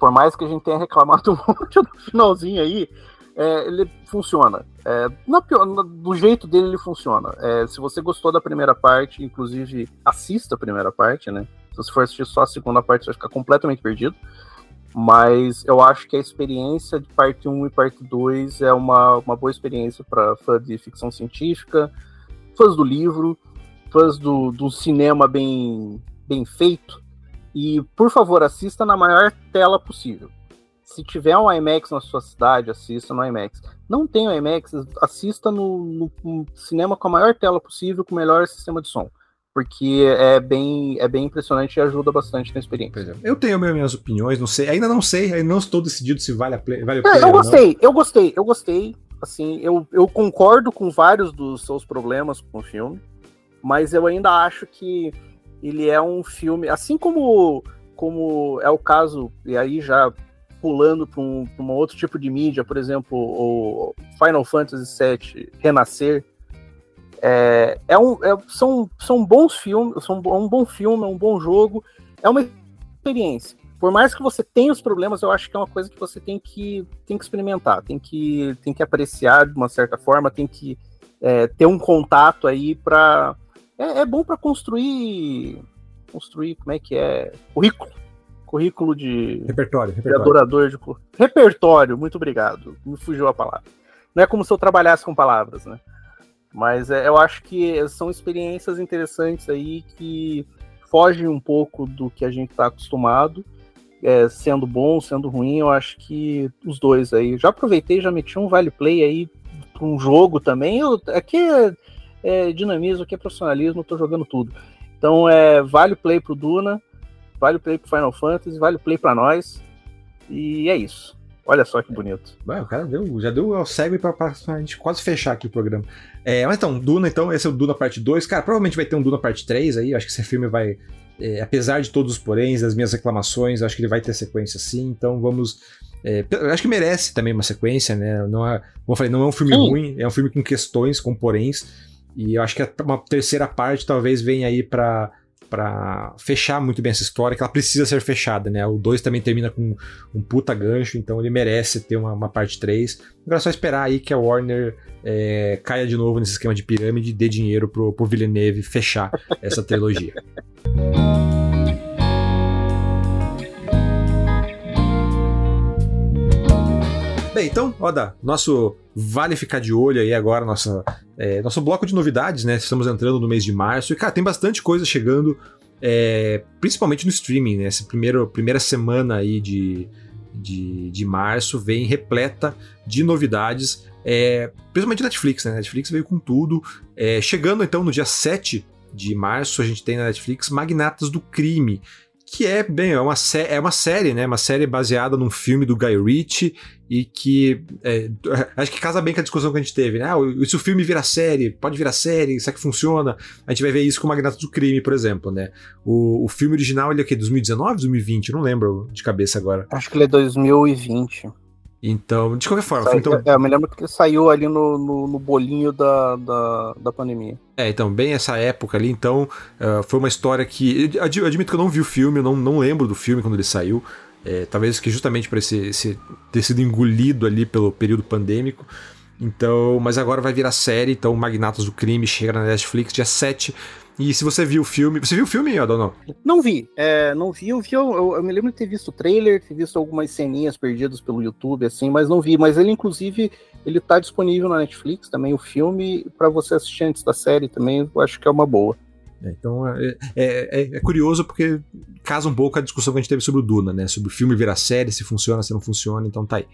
Por mais que a gente tenha reclamado muito no finalzinho aí, é, ele funciona. É, na, na, do jeito dele, ele funciona. É, se você gostou da primeira parte, inclusive assista a primeira parte, né? Se você for assistir só a segunda parte, você vai ficar completamente perdido. Mas eu acho que a experiência de parte 1 e parte 2 é uma, uma boa experiência para fã de ficção científica, fãs do livro, fãs do, do cinema bem, bem feito. E, por favor, assista na maior tela possível se tiver um IMAX na sua cidade, assista no IMAX. Não tem um IMAX, assista no, no, no, cinema com a maior tela possível, com o melhor sistema de som. Porque é bem, é bem impressionante e ajuda bastante na experiência. É. Eu tenho minhas opiniões, não sei, ainda não sei, ainda não estou decidido se vale a, play, vale a é, Eu gostei, eu gostei, eu gostei. Assim, eu, eu concordo com vários dos seus problemas com o filme, mas eu ainda acho que ele é um filme, assim como como é o caso, e aí já pulando para um, um, outro tipo de mídia, por exemplo, o Final Fantasy VII Renascer. É, é um, é, são, são bons filmes, são é um bom filme, é um bom jogo, é uma experiência. Por mais que você tenha os problemas, eu acho que é uma coisa que você tem que, tem que experimentar, tem que, tem que apreciar de uma certa forma, tem que é, ter um contato aí para é, é bom para construir construir como é que é currículo currículo de. Repertório, repertório. De adorador de. Repertório, muito obrigado. Me fugiu a palavra. Não é como se eu trabalhasse com palavras, né? Mas é, eu acho que são experiências interessantes aí que fogem um pouco do que a gente está acostumado, é, sendo bom, sendo ruim. Eu acho que os dois aí. Já aproveitei, já meti um vale play aí para um jogo também. Eu, aqui é, dinamismo, aqui é profissionalismo, estou jogando tudo. Então é vale play pro Duna vale o play pro Final Fantasy, vale o play para nós. E é isso. Olha só que bonito. Ué, o cara deu, já deu o segue pra, pra, pra gente quase fechar aqui o programa. É, mas então, Duna, então, esse é o Duna parte 2. Cara, provavelmente vai ter um Duna parte 3 aí. Acho que esse filme vai. É, apesar de todos os poréns, das minhas reclamações, acho que ele vai ter sequência sim. Então vamos. É, acho que merece também uma sequência, né? Não é, como eu falei, não é um filme sim. ruim, é um filme com questões, com poréns. E eu acho que uma terceira parte talvez venha aí para para fechar muito bem essa história, que ela precisa ser fechada, né? O 2 também termina com um puta gancho, então ele merece ter uma, uma parte 3. Agora é só esperar aí que a Warner é, caia de novo nesse esquema de pirâmide e dê dinheiro pro, pro Villeneuve fechar essa trilogia. Bem, então, Oda, nosso vale ficar de olho aí agora, nossa, é, nosso bloco de novidades, né? Estamos entrando no mês de março e, cara, tem bastante coisa chegando, é, principalmente no streaming, né? Essa primeira, primeira semana aí de, de, de março vem repleta de novidades, é, principalmente Netflix, né? Netflix veio com tudo. É, chegando então no dia 7 de março, a gente tem na Netflix Magnatas do Crime, que é, bem, é uma, é uma série, né? Uma série baseada num filme do Guy Ritchie e que é, acho que casa bem com a discussão que a gente teve, né? Ah, se o filme virar série, pode virar série, será que funciona? A gente vai ver isso com o Magnata do Crime, por exemplo, né? O, o filme original, ele é o quê? 2019, 2020? Não lembro de cabeça agora. Acho que ele é 2020. Então, de qualquer forma. Sai, então... É, eu me lembro que ele saiu ali no, no, no bolinho da, da, da, pandemia. É, então, bem essa época ali, então, uh, foi uma história que. Eu admito que eu não vi o filme, eu não, não lembro do filme quando ele saiu. É, talvez que justamente por esse, esse, ter sido engolido ali pelo período pandêmico. Então, mas agora vai virar série, então Magnatos do Crime chega na Netflix dia 7 e se você viu o filme. Você viu o filme, Adão? Não vi. É, não vi. Eu, vi eu, eu, me lembro de ter visto o trailer, ter visto algumas ceninhas perdidas pelo YouTube, assim, mas não vi. Mas ele, inclusive, ele tá disponível na Netflix também, o filme, para você assistir antes da série também, eu acho que é uma boa. É, então é, é, é, é, curioso porque casa um pouco a discussão que a gente teve sobre o Duna, né? Sobre o filme virar série, se funciona, se não funciona, então tá aí.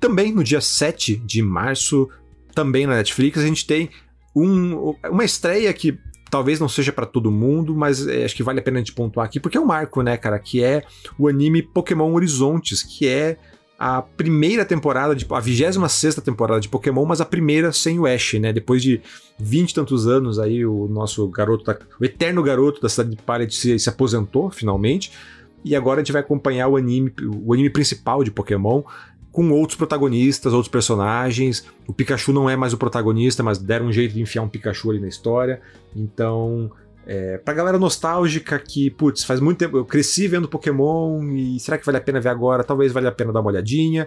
Também no dia 7 de março, também na Netflix, a gente tem um, uma estreia que talvez não seja para todo mundo, mas é, acho que vale a pena a gente pontuar aqui, porque é um marco, né, cara? Que é o anime Pokémon Horizontes, que é a primeira temporada, de, a 26 temporada de Pokémon, mas a primeira sem o Ash, né? Depois de 20 e tantos anos aí, o nosso garoto, da, o eterno garoto da cidade de Pallet se, se aposentou, finalmente. E agora a gente vai acompanhar o anime, o anime principal de Pokémon, com outros protagonistas, outros personagens. O Pikachu não é mais o protagonista, mas deram um jeito de enfiar um Pikachu ali na história. Então, é, pra galera nostálgica que, putz, faz muito tempo, eu cresci vendo Pokémon e será que vale a pena ver agora? Talvez valha a pena dar uma olhadinha.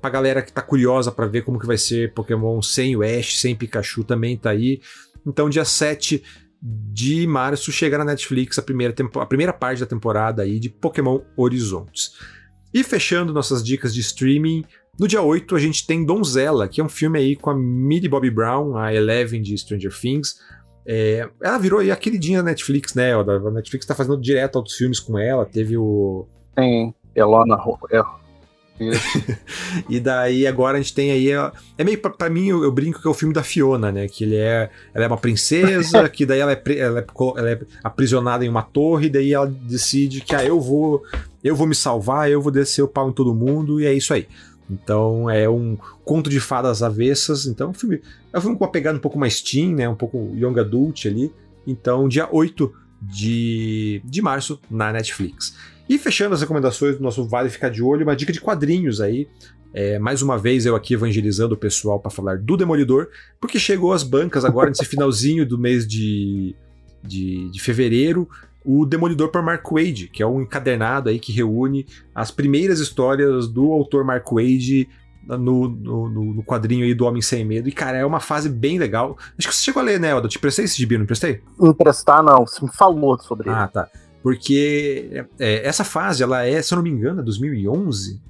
Pra galera que tá curiosa para ver como que vai ser Pokémon sem o Ash, sem Pikachu, também tá aí. Então, dia 7 de março chega na Netflix a primeira, a primeira parte da temporada aí de Pokémon Horizontes. E fechando nossas dicas de streaming, no dia 8 a gente tem Donzella, que é um filme aí com a Millie Bobby Brown, a Eleven de Stranger Things, é, ela virou aí a queridinha da Netflix, né? A Netflix tá fazendo direto outros filmes com ela. Teve o. Tem Elona. É. e daí agora a gente tem aí. É meio pra, pra mim, eu, eu, brinco que é o filme da Fiona, né? Que ele é. Ela é uma princesa, que daí ela é, ela, é, ela é aprisionada em uma torre, daí ela decide que ah, eu vou. Eu vou me salvar, eu vou descer o pau em todo mundo, e é isso aí. Então é um conto de fadas avessas. Então é um filme, é um filme com uma pegada um pouco mais teen, né? Um pouco young adult ali. Então, dia 8 de, de março na Netflix. E fechando as recomendações do nosso Vale Ficar de Olho, uma dica de quadrinhos aí. É, mais uma vez eu aqui evangelizando o pessoal para falar do Demolidor, porque chegou às bancas agora nesse finalzinho do mês de, de, de fevereiro o Demolidor por Mark Wade, que é um encadernado aí que reúne as primeiras histórias do autor Mark Wade no, no, no, quadrinho aí do Homem Sem Medo. E, cara, é uma fase bem legal. Acho que você chegou a ler, né, Elda? Te prestei esse gibi, não emprestei? Emprestar, não. Você me falou sobre ah, ele. Ah, tá. Porque é, essa fase, ela é, se eu não me engano, é 2011?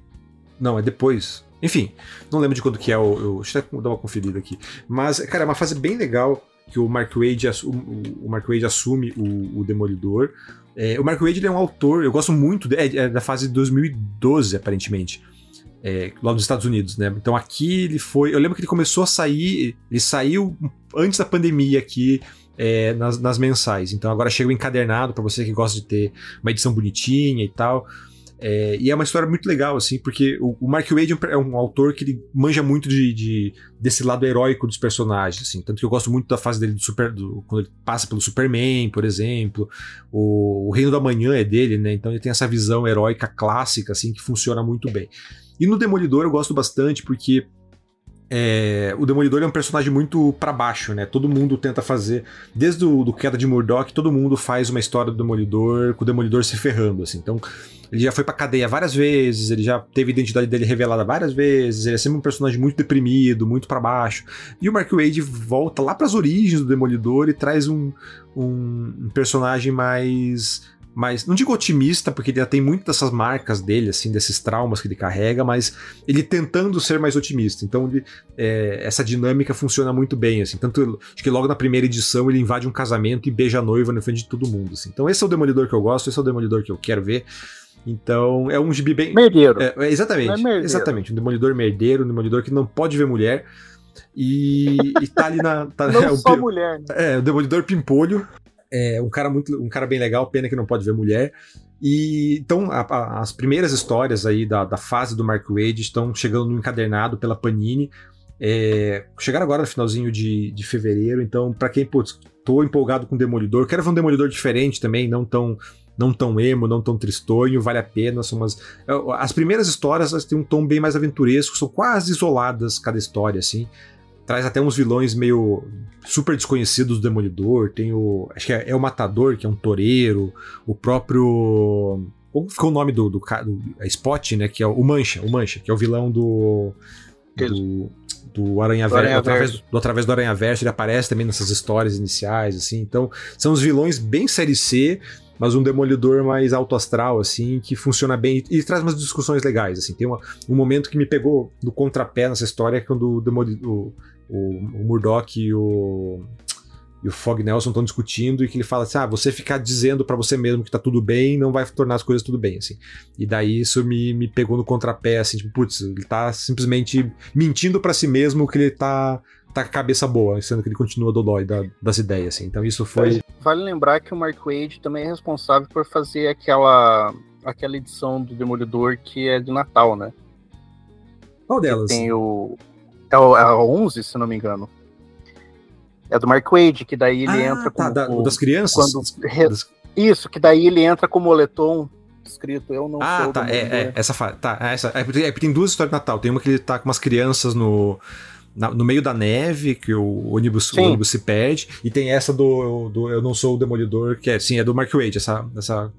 Não, é depois. Enfim, não lembro de quando que é. Eu, eu, deixa eu dar uma conferida aqui. Mas, cara, é uma fase bem legal que o Mark Wade, o Mark Wade assume o, o Demolidor. É, o Mark Wade é um autor, eu gosto muito de, é, é da fase de 2012, aparentemente. É, lá nos Estados Unidos, né? Então aqui ele foi. Eu lembro que ele começou a sair. Ele saiu antes da pandemia aqui. É, nas, nas, mensais. Então agora chega o encadernado para você que gosta de ter uma edição bonitinha e tal. É, e é uma história muito legal, assim, porque o, o Mark Wade é um, autor que ele manja muito de, de, desse lado heróico dos personagens, assim. Tanto que eu gosto muito da fase dele do super, do, quando ele passa pelo Superman, por exemplo. O, o Reino da Manhã é dele, né? Então ele tem essa visão heróica clássica, assim, que funciona muito bem. E no Demolidor eu gosto bastante porque é, o Demolidor é um personagem muito para baixo, né? Todo mundo tenta fazer, desde o do queda de Murdoch, todo mundo faz uma história do Demolidor com o Demolidor se ferrando, assim. Então, ele já foi pra cadeia várias vezes, ele já teve a identidade dele revelada várias vezes, ele é sempre um personagem muito deprimido, muito para baixo. E o Mark Wade volta lá para as origens do Demolidor e traz um, um, um personagem mais mas não digo otimista, porque ele já tem muitas dessas marcas dele, assim, desses traumas que ele carrega, mas ele tentando ser mais otimista. Então, ele, é, essa dinâmica funciona muito bem, assim. Tanto acho que logo na primeira edição ele invade um casamento e beija a noiva na frente de todo mundo, assim. Então, esse é o Demolidor que eu gosto, esse é o Demolidor que eu quero ver. Então, é um gibi bem. Merdeiro. É, é exatamente. É merdeiro. Exatamente. Um demolidor merdeiro, um demolidor que não pode ver mulher. E, e tá ali na. Tá, não é, só mulher. Né? É, o demolidor pimpolho. É um cara muito. Um cara bem legal, pena que não pode ver mulher. E então a, a, as primeiras histórias aí da, da fase do Mark Wade estão chegando no encadernado pela Panini. É, chegaram agora no finalzinho de, de fevereiro, então para quem, putz, tô empolgado com Demolidor, quero ver um Demolidor diferente também, não tão não tão emo, não tão tristonho, vale a pena. São umas... É, as primeiras histórias elas têm um tom bem mais aventuresco, são quase isoladas cada história, assim. Traz até uns vilões meio super desconhecidos do Demolidor. Tem o. Acho que é, é o Matador, que é um toureiro. O próprio. Como ficou o nome do, do, do a Spot, né? Que é o Mancha, o Mancha, que é o vilão do. Do, do Aranha Verso, através do, do, através do Aranha Verso, ele aparece também nessas histórias iniciais, assim. Então, são os vilões bem série C, mas um demolidor mais alto astral, assim, que funciona bem e, e traz umas discussões legais, assim. Tem uma, um momento que me pegou no contrapé nessa história, é quando o, demolidor, o, o, Murdoch e o e o Fog Nelson estão discutindo e que ele fala assim: ah, você ficar dizendo para você mesmo que tá tudo bem não vai tornar as coisas tudo bem, assim. E daí isso me, me pegou no contrapé, assim, tipo, putz, ele tá simplesmente mentindo para si mesmo que ele tá, tá com a cabeça boa, sendo que ele continua dodói da, das ideias, assim. Então isso foi. Vale lembrar que o Mark Wade também é responsável por fazer aquela, aquela edição do Demolidor que é de Natal, né? Qual delas? Tem o. É o, é o 11, se não me engano. É do Mark Wade, que daí ele ah, entra como. Tá, da, das crianças? Quando, das... Isso, que daí ele entra com o moletom escrito Eu Não ah, Sou. Ah, tá, é, é, essa fase. Tá, é essa, é, é, tem duas histórias de Natal. Tem uma que ele tá com umas crianças no. Na, no meio da neve, que o ônibus, o ônibus se perde, e tem essa do, do Eu Não Sou o Demolidor, que é, sim, é do Mark Wade, essa, essa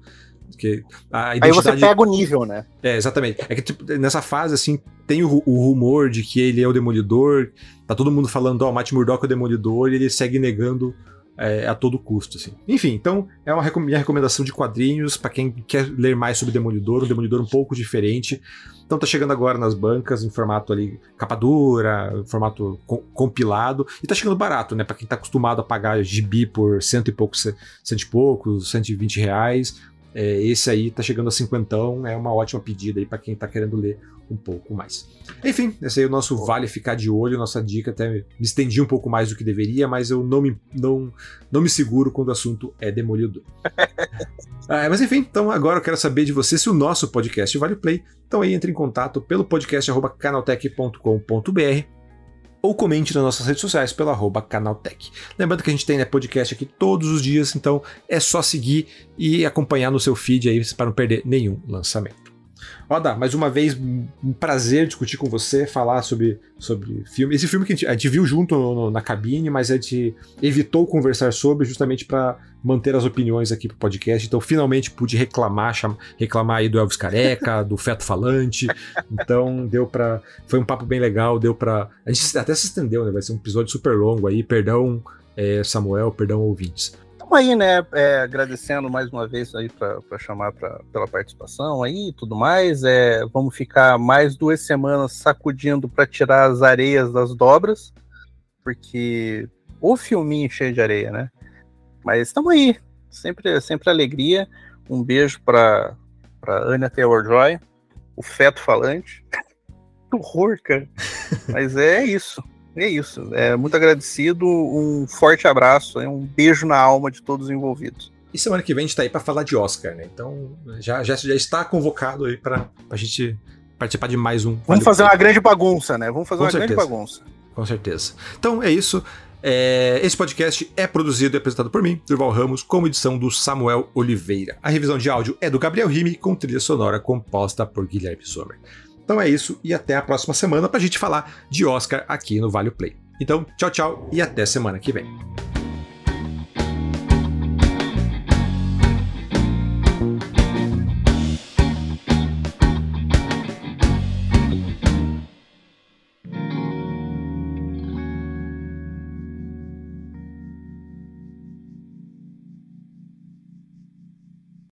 porque a identidade... Aí você pega o nível, né? É, exatamente. É que tipo, nessa fase, assim, tem o, o, rumor de que ele é o Demolidor, tá todo mundo falando, ó, oh, Matt Murdock é o Demolidor, e ele segue negando é, a todo custo, assim. Enfim, então é uma minha recomendação de quadrinhos para quem quer ler mais sobre Demolidor, um Demolidor um pouco diferente. Então tá chegando agora nas bancas em formato ali capa dura, em formato co compilado e tá chegando barato, né? Para quem tá acostumado a pagar gibi por cento e poucos, cento e poucos, 120 reais, é, esse aí tá chegando a cinquentão, é uma ótima pedida aí para quem tá querendo ler um pouco mais. Enfim, esse aí é o nosso vale ficar de olho, nossa dica até me estendi um pouco mais do que deveria, mas eu não me, não, não me seguro quando o assunto é demolidor. ah, mas enfim, então agora eu quero saber de você se o nosso podcast vale play. Então aí entre em contato pelo podcast canaltech.com.br ou comente nas nossas redes sociais pelo arroba Canaltech. Lembrando que a gente tem né, podcast aqui todos os dias, então é só seguir e acompanhar no seu feed aí para não perder nenhum lançamento. Oda, mais uma vez, um prazer discutir com você, falar sobre, sobre filme. Esse filme que a gente, a gente viu junto no, no, na cabine, mas a gente evitou conversar sobre justamente para manter as opiniões aqui pro podcast. Então, finalmente pude reclamar, chama, reclamar aí do Elvis Careca, do Feto Falante. Então, deu para Foi um papo bem legal, deu para A gente até se estendeu, né? Vai ser um episódio super longo aí. Perdão, é, Samuel, perdão, ouvintes aí, né? É, agradecendo mais uma vez aí para chamar pra, pela participação aí e tudo mais. É, vamos ficar mais duas semanas sacudindo para tirar as areias das dobras, porque o filminho cheio de areia, né? Mas estamos aí, sempre, sempre alegria. Um beijo para Anya Taylor-Joy, o feto falante. que horror, cara. Mas é isso. É isso. É muito agradecido. Um forte abraço. Um beijo na alma de todos os envolvidos. E semana que vem a gente tá aí para falar de Oscar, né? Então já, já, já está convocado aí para a gente participar de mais um. Vamos fazer uma grande bagunça, né? Vamos fazer Com uma certeza. grande bagunça. Com certeza. Então é isso. É, esse podcast é produzido e apresentado por mim, Durval Ramos, com edição do Samuel Oliveira. A revisão de áudio é do Gabriel Rime, com trilha sonora composta por Guilherme Sommer. Então é isso e até a próxima semana para a gente falar de Oscar aqui no Vale Play. Então, tchau, tchau e até semana que vem.